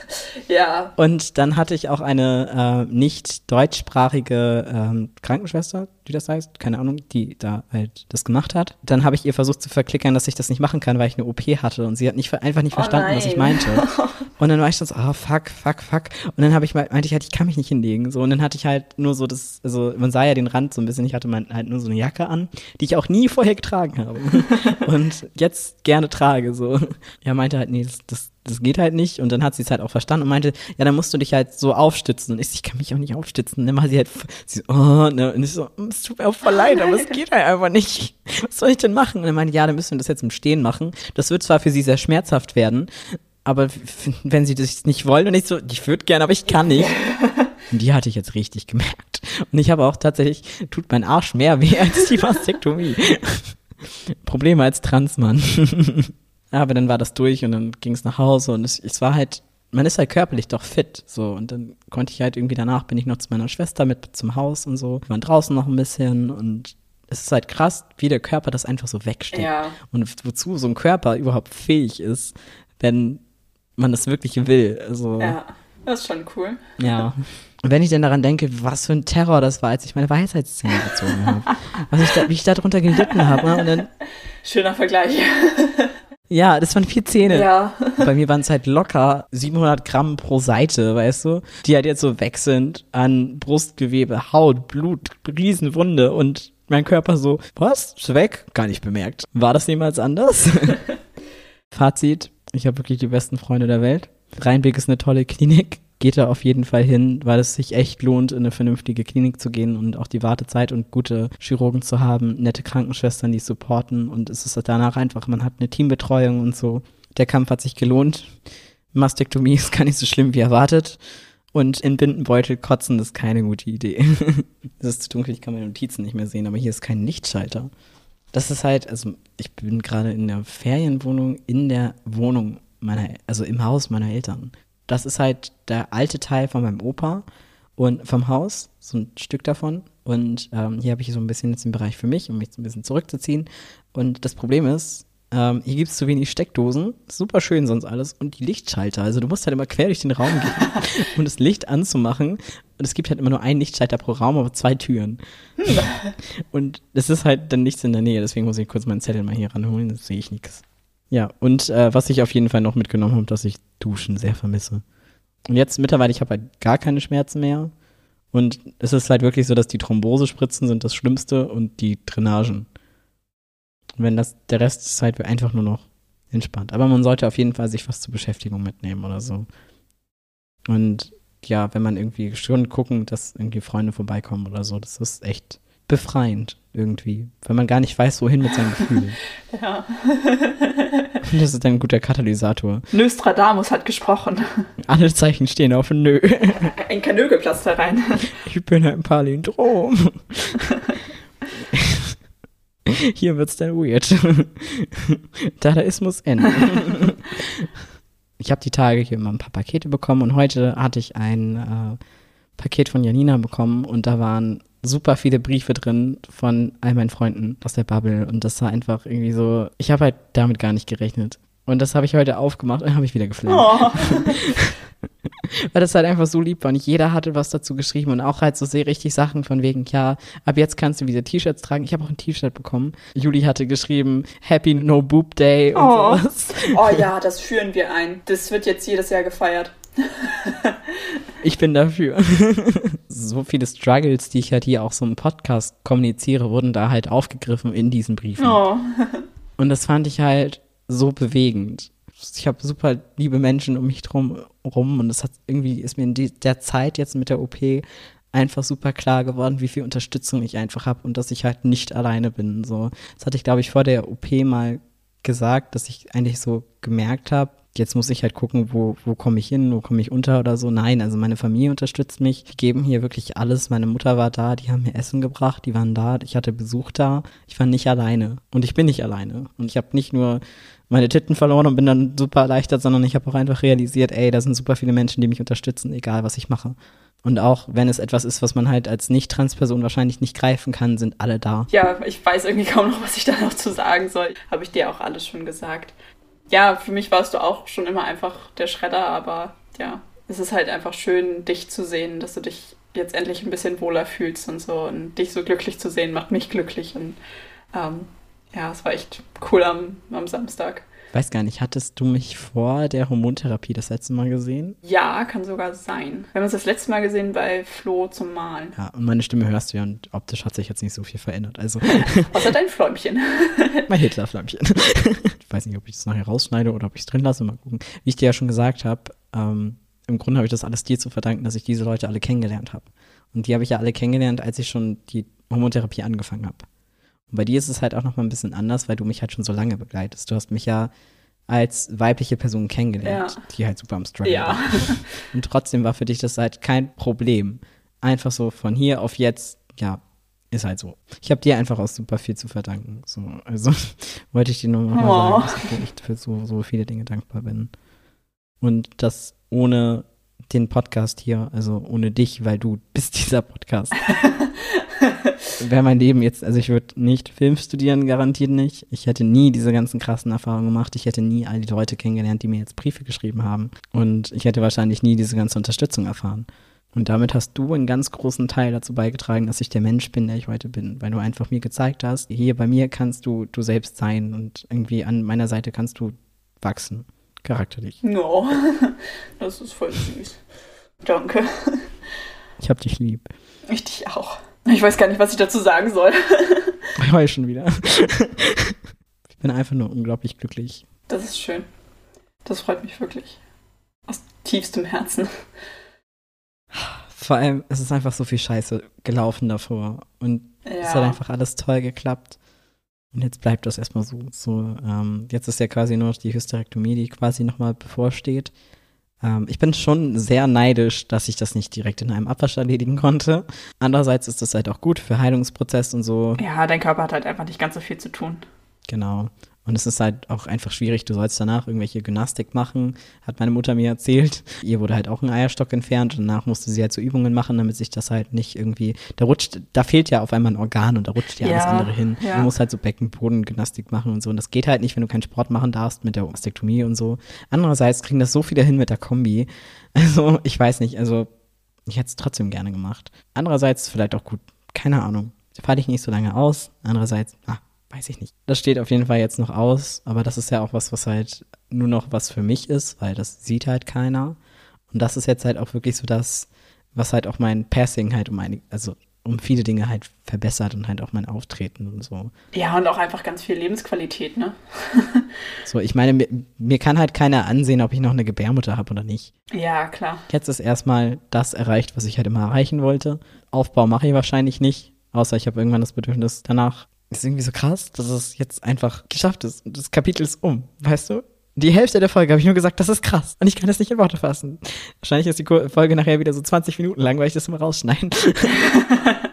[SPEAKER 1] Ja.
[SPEAKER 2] Und dann hatte ich auch eine äh, nicht deutschsprachige ähm, Krankenschwester, die das heißt, keine Ahnung, die da halt das gemacht hat. Dann habe ich ihr versucht zu verklickern, dass ich das nicht machen kann, weil ich eine OP hatte und sie hat nicht einfach nicht
[SPEAKER 1] Oh
[SPEAKER 2] verstanden, was ich meinte. Und dann war ich dann so, ah, fuck, fuck, fuck. Und dann habe ich mal, meinte ich halt, ich kann mich nicht hinlegen. So, und dann hatte ich halt nur so das, also man sah ja den Rand so ein bisschen, ich hatte mein, halt nur so eine Jacke an, die ich auch nie vorher getragen habe. und jetzt gerne trage. So. Ja, meinte halt, nee, das, das, das geht halt nicht. Und dann hat sie es halt auch verstanden und meinte, ja, dann musst du dich halt so aufstützen. Und ich, ich kann mich auch nicht aufstützen. Und dann war sie halt, sie so, oh, ne? Und ich so, "Mm, es tut mir auch voll leid, aber es geht halt einfach nicht. Was soll ich denn machen? Und dann meinte, ja, dann müssen wir das jetzt im Stehen machen. Das wird zwar für sie sehr schmerzhaft werden, aber wenn sie das nicht wollen und ich so, ich würde gerne, aber ich kann nicht. Und die hatte ich jetzt richtig gemerkt. Und ich habe auch tatsächlich, tut mein Arsch mehr weh als die Mastektomie. Probleme als Transmann. aber dann war das durch und dann ging es nach Hause und es, es war halt, man ist halt körperlich doch fit, so. Und dann konnte ich halt irgendwie danach bin ich noch zu meiner Schwester mit zum Haus und so. Wir waren draußen noch ein bisschen und es ist halt krass, wie der Körper das einfach so wegsteckt.
[SPEAKER 1] Ja.
[SPEAKER 2] Und wozu so ein Körper überhaupt fähig ist, wenn man das wirklich will. Also, ja.
[SPEAKER 1] Ja. Das ist schon cool.
[SPEAKER 2] Und wenn ich denn daran denke, was für ein Terror das war, als ich meine Weisheitszähne gezogen habe. Was ich da, wie ich da drunter gelitten habe. ne?
[SPEAKER 1] Schöner Vergleich.
[SPEAKER 2] ja, das waren vier Zähne.
[SPEAKER 1] Ja.
[SPEAKER 2] Bei mir waren es halt locker 700 Gramm pro Seite, weißt du? Die halt jetzt so weg sind an Brustgewebe, Haut, Blut, Riesenwunde und mein Körper so, was? Ist weg? Gar nicht bemerkt. War das jemals anders? Fazit, ich habe wirklich die besten Freunde der Welt. Rheinbeck ist eine tolle Klinik. Geht da auf jeden Fall hin, weil es sich echt lohnt, in eine vernünftige Klinik zu gehen und auch die Wartezeit und gute Chirurgen zu haben, nette Krankenschwestern, die supporten und es ist danach einfach, man hat eine Teambetreuung und so. Der Kampf hat sich gelohnt. Mastektomie ist gar nicht so schlimm wie erwartet. Und in Bindenbeutel kotzen ist keine gute Idee. Es ist zu dunkel, ich kann meine Notizen nicht mehr sehen, aber hier ist kein Lichtschalter. Das ist halt, also ich bin gerade in der Ferienwohnung, in der Wohnung meiner, also im Haus meiner Eltern. Das ist halt der alte Teil von meinem Opa und vom Haus, so ein Stück davon. Und ähm, hier habe ich so ein bisschen jetzt den Bereich für mich, um mich so ein bisschen zurückzuziehen. Und das Problem ist, ähm, hier gibt es zu wenig Steckdosen. Super schön sonst alles. Und die Lichtschalter. Also du musst halt immer quer durch den Raum gehen, um das Licht anzumachen. Und es gibt halt immer nur einen Lichtschalter pro Raum, aber zwei Türen. und es ist halt dann nichts in der Nähe. Deswegen muss ich kurz meinen Zettel mal hier ranholen. Das sehe ich nichts. Ja, und äh, was ich auf jeden Fall noch mitgenommen habe, dass ich Duschen sehr vermisse. Und jetzt mittlerweile, ich habe halt gar keine Schmerzen mehr. Und es ist halt wirklich so, dass die Thrombosespritzen sind das Schlimmste und die Drainagen. Und wenn das, der Rest ist halt einfach nur noch entspannt. Aber man sollte auf jeden Fall sich was zur Beschäftigung mitnehmen oder so. Und ja, wenn man irgendwie schon gucken, dass irgendwie Freunde vorbeikommen oder so, das ist echt befreiend irgendwie, weil man gar nicht weiß, wohin mit seinen Gefühlen.
[SPEAKER 1] Ja.
[SPEAKER 2] Und das ist ein guter Katalysator.
[SPEAKER 1] Nostradamus hat gesprochen.
[SPEAKER 2] Alle Zeichen stehen auf Nö.
[SPEAKER 1] Ein Kanö geplatzt herein.
[SPEAKER 2] Ich bin ein Palindrom. Hier wird's dann weird. Dadaismus enden. Ich habe die Tage hier immer ein paar Pakete bekommen und heute hatte ich ein äh, Paket von Janina bekommen und da waren super viele Briefe drin von all meinen Freunden aus der Bubble und das war einfach irgendwie so, ich habe halt damit gar nicht gerechnet. Und das habe ich heute aufgemacht und habe ich wieder geflammt.
[SPEAKER 1] Oh.
[SPEAKER 2] Weil das halt einfach so lieb war und jeder hatte was dazu geschrieben und auch halt so sehr richtig Sachen von wegen, ja, ab jetzt kannst du wieder T-Shirts tragen. Ich habe auch ein T-Shirt bekommen. Juli hatte geschrieben, Happy No Boob Day und
[SPEAKER 1] Oh.
[SPEAKER 2] sowas.
[SPEAKER 1] oh ja, das führen wir ein. Das wird jetzt jedes Jahr gefeiert.
[SPEAKER 2] Ich bin dafür. so viele Struggles, die ich halt hier auch so im Podcast kommuniziere, wurden da halt aufgegriffen in diesen Briefen.
[SPEAKER 1] Oh.
[SPEAKER 2] Und das fand ich halt so bewegend. ich habe super liebe Menschen um mich drum rum und es hat irgendwie ist mir in der Zeit jetzt mit der OP einfach super klar geworden, wie viel Unterstützung ich einfach habe und dass ich halt nicht alleine bin. So, das hatte ich glaube ich vor der OP mal gesagt, dass ich eigentlich so gemerkt habe, jetzt muss ich halt gucken, wo, wo komme ich hin, wo komme ich unter oder so. Nein, also meine Familie unterstützt mich. Die geben hier wirklich alles. Meine Mutter war da, die haben mir Essen gebracht, die waren da, ich hatte Besuch da. Ich war nicht alleine. Und ich bin nicht alleine. Und ich habe nicht nur meine Titten verloren und bin dann super erleichtert, sondern ich habe auch einfach realisiert, ey, da sind super viele Menschen, die mich unterstützen, egal was ich mache. Und auch wenn es etwas ist, was man halt als Nicht-Trans-Person wahrscheinlich nicht greifen kann, sind alle da.
[SPEAKER 1] Ja, ich weiß irgendwie kaum noch, was ich da noch zu sagen soll. Habe ich dir auch alles schon gesagt ja, für mich warst du auch schon immer einfach der Schredder, aber ja, es ist halt einfach schön, dich zu sehen, dass du dich jetzt endlich ein bisschen wohler fühlst und so. Und dich so glücklich zu sehen, macht mich glücklich. Und ähm, ja, es war echt cool am, am Samstag
[SPEAKER 2] weiß gar nicht, hattest du mich vor der Hormontherapie das letzte Mal gesehen?
[SPEAKER 1] Ja, kann sogar sein. Wir haben uns das letzte Mal gesehen bei Flo zum Malen.
[SPEAKER 2] Ja, und meine Stimme hörst du ja und optisch hat sich jetzt nicht so viel verändert. Also.
[SPEAKER 1] Außer dein Fläumchen.
[SPEAKER 2] mein Hitler-Fläumchen. ich weiß nicht, ob ich das nachher rausschneide oder ob ich es drin lasse. Mal gucken. Wie ich dir ja schon gesagt habe, ähm, im Grunde habe ich das alles dir zu verdanken, dass ich diese Leute alle kennengelernt habe. Und die habe ich ja alle kennengelernt, als ich schon die Hormontherapie angefangen habe. Und bei dir ist es halt auch noch mal ein bisschen anders, weil du mich halt schon so lange begleitest. Du hast mich ja als weibliche Person kennengelernt, ja. die halt super am Struggle ja. war. Und trotzdem war für dich das halt kein Problem. Einfach so von hier auf jetzt, ja, ist halt so. Ich habe dir einfach auch super viel zu verdanken. So, also wollte ich dir nur mal oh. sagen, dass ich für so, so viele Dinge dankbar bin. Und das ohne den Podcast hier, also ohne dich, weil du bist dieser Podcast. wäre mein Leben jetzt, also ich würde nicht Film studieren, garantiert nicht. Ich hätte nie diese ganzen krassen Erfahrungen gemacht. Ich hätte nie all die Leute kennengelernt, die mir jetzt Briefe geschrieben haben. Und ich hätte wahrscheinlich nie diese ganze Unterstützung erfahren. Und damit hast du einen ganz großen Teil dazu beigetragen, dass ich der Mensch bin, der ich heute bin, weil du einfach mir gezeigt hast, hier bei mir kannst du du selbst sein und irgendwie an meiner Seite kannst du wachsen, charakterlich.
[SPEAKER 1] No, das ist voll süß. Danke.
[SPEAKER 2] Ich hab dich lieb.
[SPEAKER 1] Ich dich auch. Ich weiß gar nicht, was ich dazu sagen soll.
[SPEAKER 2] Ich heul schon wieder. Ich bin einfach nur unglaublich glücklich.
[SPEAKER 1] Das ist schön. Das freut mich wirklich. Aus tiefstem Herzen.
[SPEAKER 2] Vor allem, es ist einfach so viel Scheiße gelaufen davor. Und ja. es hat einfach alles toll geklappt. Und jetzt bleibt das erstmal so. so ähm, jetzt ist ja quasi nur noch die Hysterektomie, die quasi nochmal bevorsteht. Ähm, ich bin schon sehr neidisch, dass ich das nicht direkt in einem Abwasch erledigen konnte. Andererseits ist das halt auch gut für Heilungsprozess und so.
[SPEAKER 1] Ja, dein Körper hat halt einfach nicht ganz so viel zu tun.
[SPEAKER 2] Genau. Und es ist halt auch einfach schwierig. Du sollst danach irgendwelche Gymnastik machen, hat meine Mutter mir erzählt. Ihr wurde halt auch ein Eierstock entfernt und danach musste sie halt so Übungen machen, damit sich das halt nicht irgendwie, da rutscht, da fehlt ja auf einmal ein Organ und da rutscht ja, ja alles andere hin. Ja. Du musst halt so Beckenbodengymnastik machen und so. Und das geht halt nicht, wenn du keinen Sport machen darfst mit der Mastektomie und so. Andererseits kriegen das so viele hin mit der Kombi. Also, ich weiß nicht, also ich hätte es trotzdem gerne gemacht. Andererseits vielleicht auch gut, keine Ahnung. Falle ich nicht so lange aus. Andererseits, ah, weiß ich nicht. Das steht auf jeden Fall jetzt noch aus, aber das ist ja auch was, was halt nur noch was für mich ist, weil das sieht halt keiner. Und das ist jetzt halt auch wirklich so das, was halt auch mein Passing halt um eine, also um viele Dinge halt verbessert und halt auch mein Auftreten und so.
[SPEAKER 1] Ja, und auch einfach ganz viel Lebensqualität, ne?
[SPEAKER 2] so, ich meine, mir, mir, kann halt keiner ansehen, ob ich noch eine Gebärmutter habe oder nicht.
[SPEAKER 1] Ja, klar.
[SPEAKER 2] Jetzt ist erstmal das erreicht, was ich halt immer erreichen wollte. Aufbau mache ich wahrscheinlich nicht, außer ich habe irgendwann das Bedürfnis danach ist irgendwie so krass, dass es jetzt einfach geschafft ist. Und das Kapitel ist um, weißt du? Die Hälfte der Folge habe ich nur gesagt, das ist krass. Und ich kann das nicht in Worte fassen. Wahrscheinlich ist die Folge nachher wieder so 20 Minuten lang, weil ich das immer rausschneide.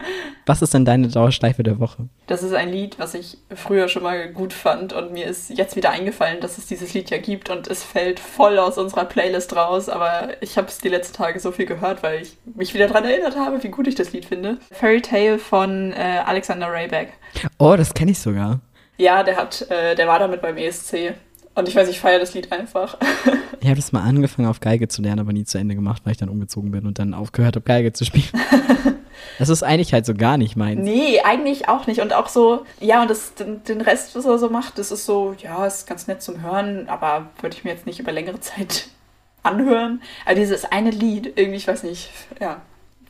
[SPEAKER 2] Was ist denn deine Dauerschleife der Woche?
[SPEAKER 1] Das ist ein Lied, was ich früher schon mal gut fand und mir ist jetzt wieder eingefallen, dass es dieses Lied ja gibt und es fällt voll aus unserer Playlist raus, aber ich habe es die letzten Tage so viel gehört, weil ich mich wieder daran erinnert habe, wie gut ich das Lied finde. Fairy Tale von äh, Alexander Rayback.
[SPEAKER 2] Oh, das kenne ich sogar.
[SPEAKER 1] Ja, der hat, äh, der war damit beim ESC. Und ich weiß, ich feiere das Lied einfach.
[SPEAKER 2] ich habe das mal angefangen auf Geige zu lernen, aber nie zu Ende gemacht, weil ich dann umgezogen bin und dann aufgehört habe, Geige zu spielen. das ist eigentlich halt so gar nicht meins.
[SPEAKER 1] Nee, eigentlich auch nicht. Und auch so, ja, und das, den, den Rest, was er so macht, das ist so, ja, ist ganz nett zum Hören, aber würde ich mir jetzt nicht über längere Zeit anhören. Aber dieses eine Lied, irgendwie, ich weiß nicht, ja,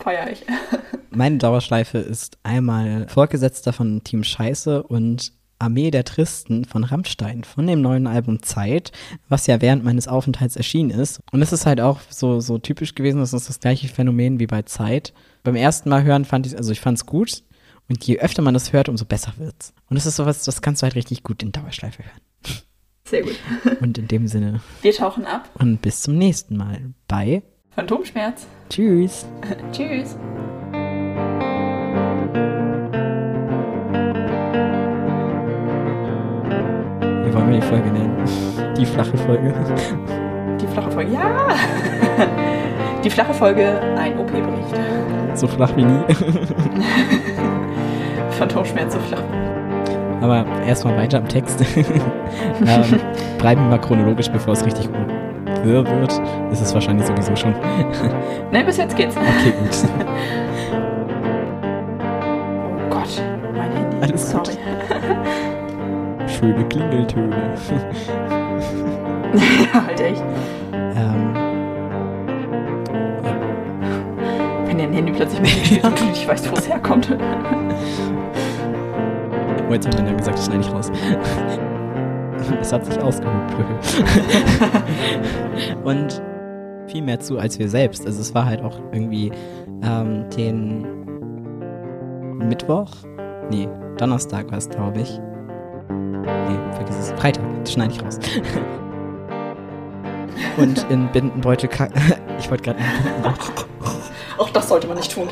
[SPEAKER 1] feiere ich.
[SPEAKER 2] Meine Dauerschleife ist einmal Vorgesetzter von Team Scheiße und Armee der Tristen von Rammstein, von dem neuen Album Zeit, was ja während meines Aufenthalts erschienen ist. Und es ist halt auch so, so typisch gewesen, das ist das gleiche Phänomen wie bei Zeit. Beim ersten Mal hören fand ich, also ich fand es gut. Und je öfter man es hört, umso besser wird's. Und das ist sowas, das kannst du halt richtig gut in Dauerschleife hören.
[SPEAKER 1] Sehr gut.
[SPEAKER 2] Und in dem Sinne.
[SPEAKER 1] Wir tauchen ab.
[SPEAKER 2] Und bis zum nächsten Mal bei
[SPEAKER 1] Phantomschmerz.
[SPEAKER 2] Tschüss.
[SPEAKER 1] Tschüss.
[SPEAKER 2] Wir die Folge nennen? Die flache Folge.
[SPEAKER 1] Die flache Folge. Ja! Die flache Folge, ein OP-Bericht.
[SPEAKER 2] So flach wie nie.
[SPEAKER 1] Phantomschmerz so flach.
[SPEAKER 2] Aber erstmal weiter am Text. ähm, bleiben wir mal chronologisch, bevor es richtig gut wird. Ist es wahrscheinlich sowieso schon.
[SPEAKER 1] Nein, bis jetzt geht's.
[SPEAKER 2] Okay, gut.
[SPEAKER 1] Oh Gott, mein Handy.
[SPEAKER 2] Alles gut.
[SPEAKER 1] Sorry.
[SPEAKER 2] Schöne Klingeltöne.
[SPEAKER 1] ja, halt echt.
[SPEAKER 2] ähm,
[SPEAKER 1] Wenn dein Handy plötzlich mit dir steht und du nicht weißt, wo es herkommt.
[SPEAKER 2] oh, jetzt hat man ja gesagt, das schneide ich raus. Es hat sich ausgehobt. Und viel mehr zu als wir selbst. Also es war halt auch irgendwie ähm, den Mittwoch, nee, Donnerstag war es, glaube ich. Schneide ich raus. Und in Bindenbeutel, ka- ich wollte gerade
[SPEAKER 1] Auch das sollte man nicht tun.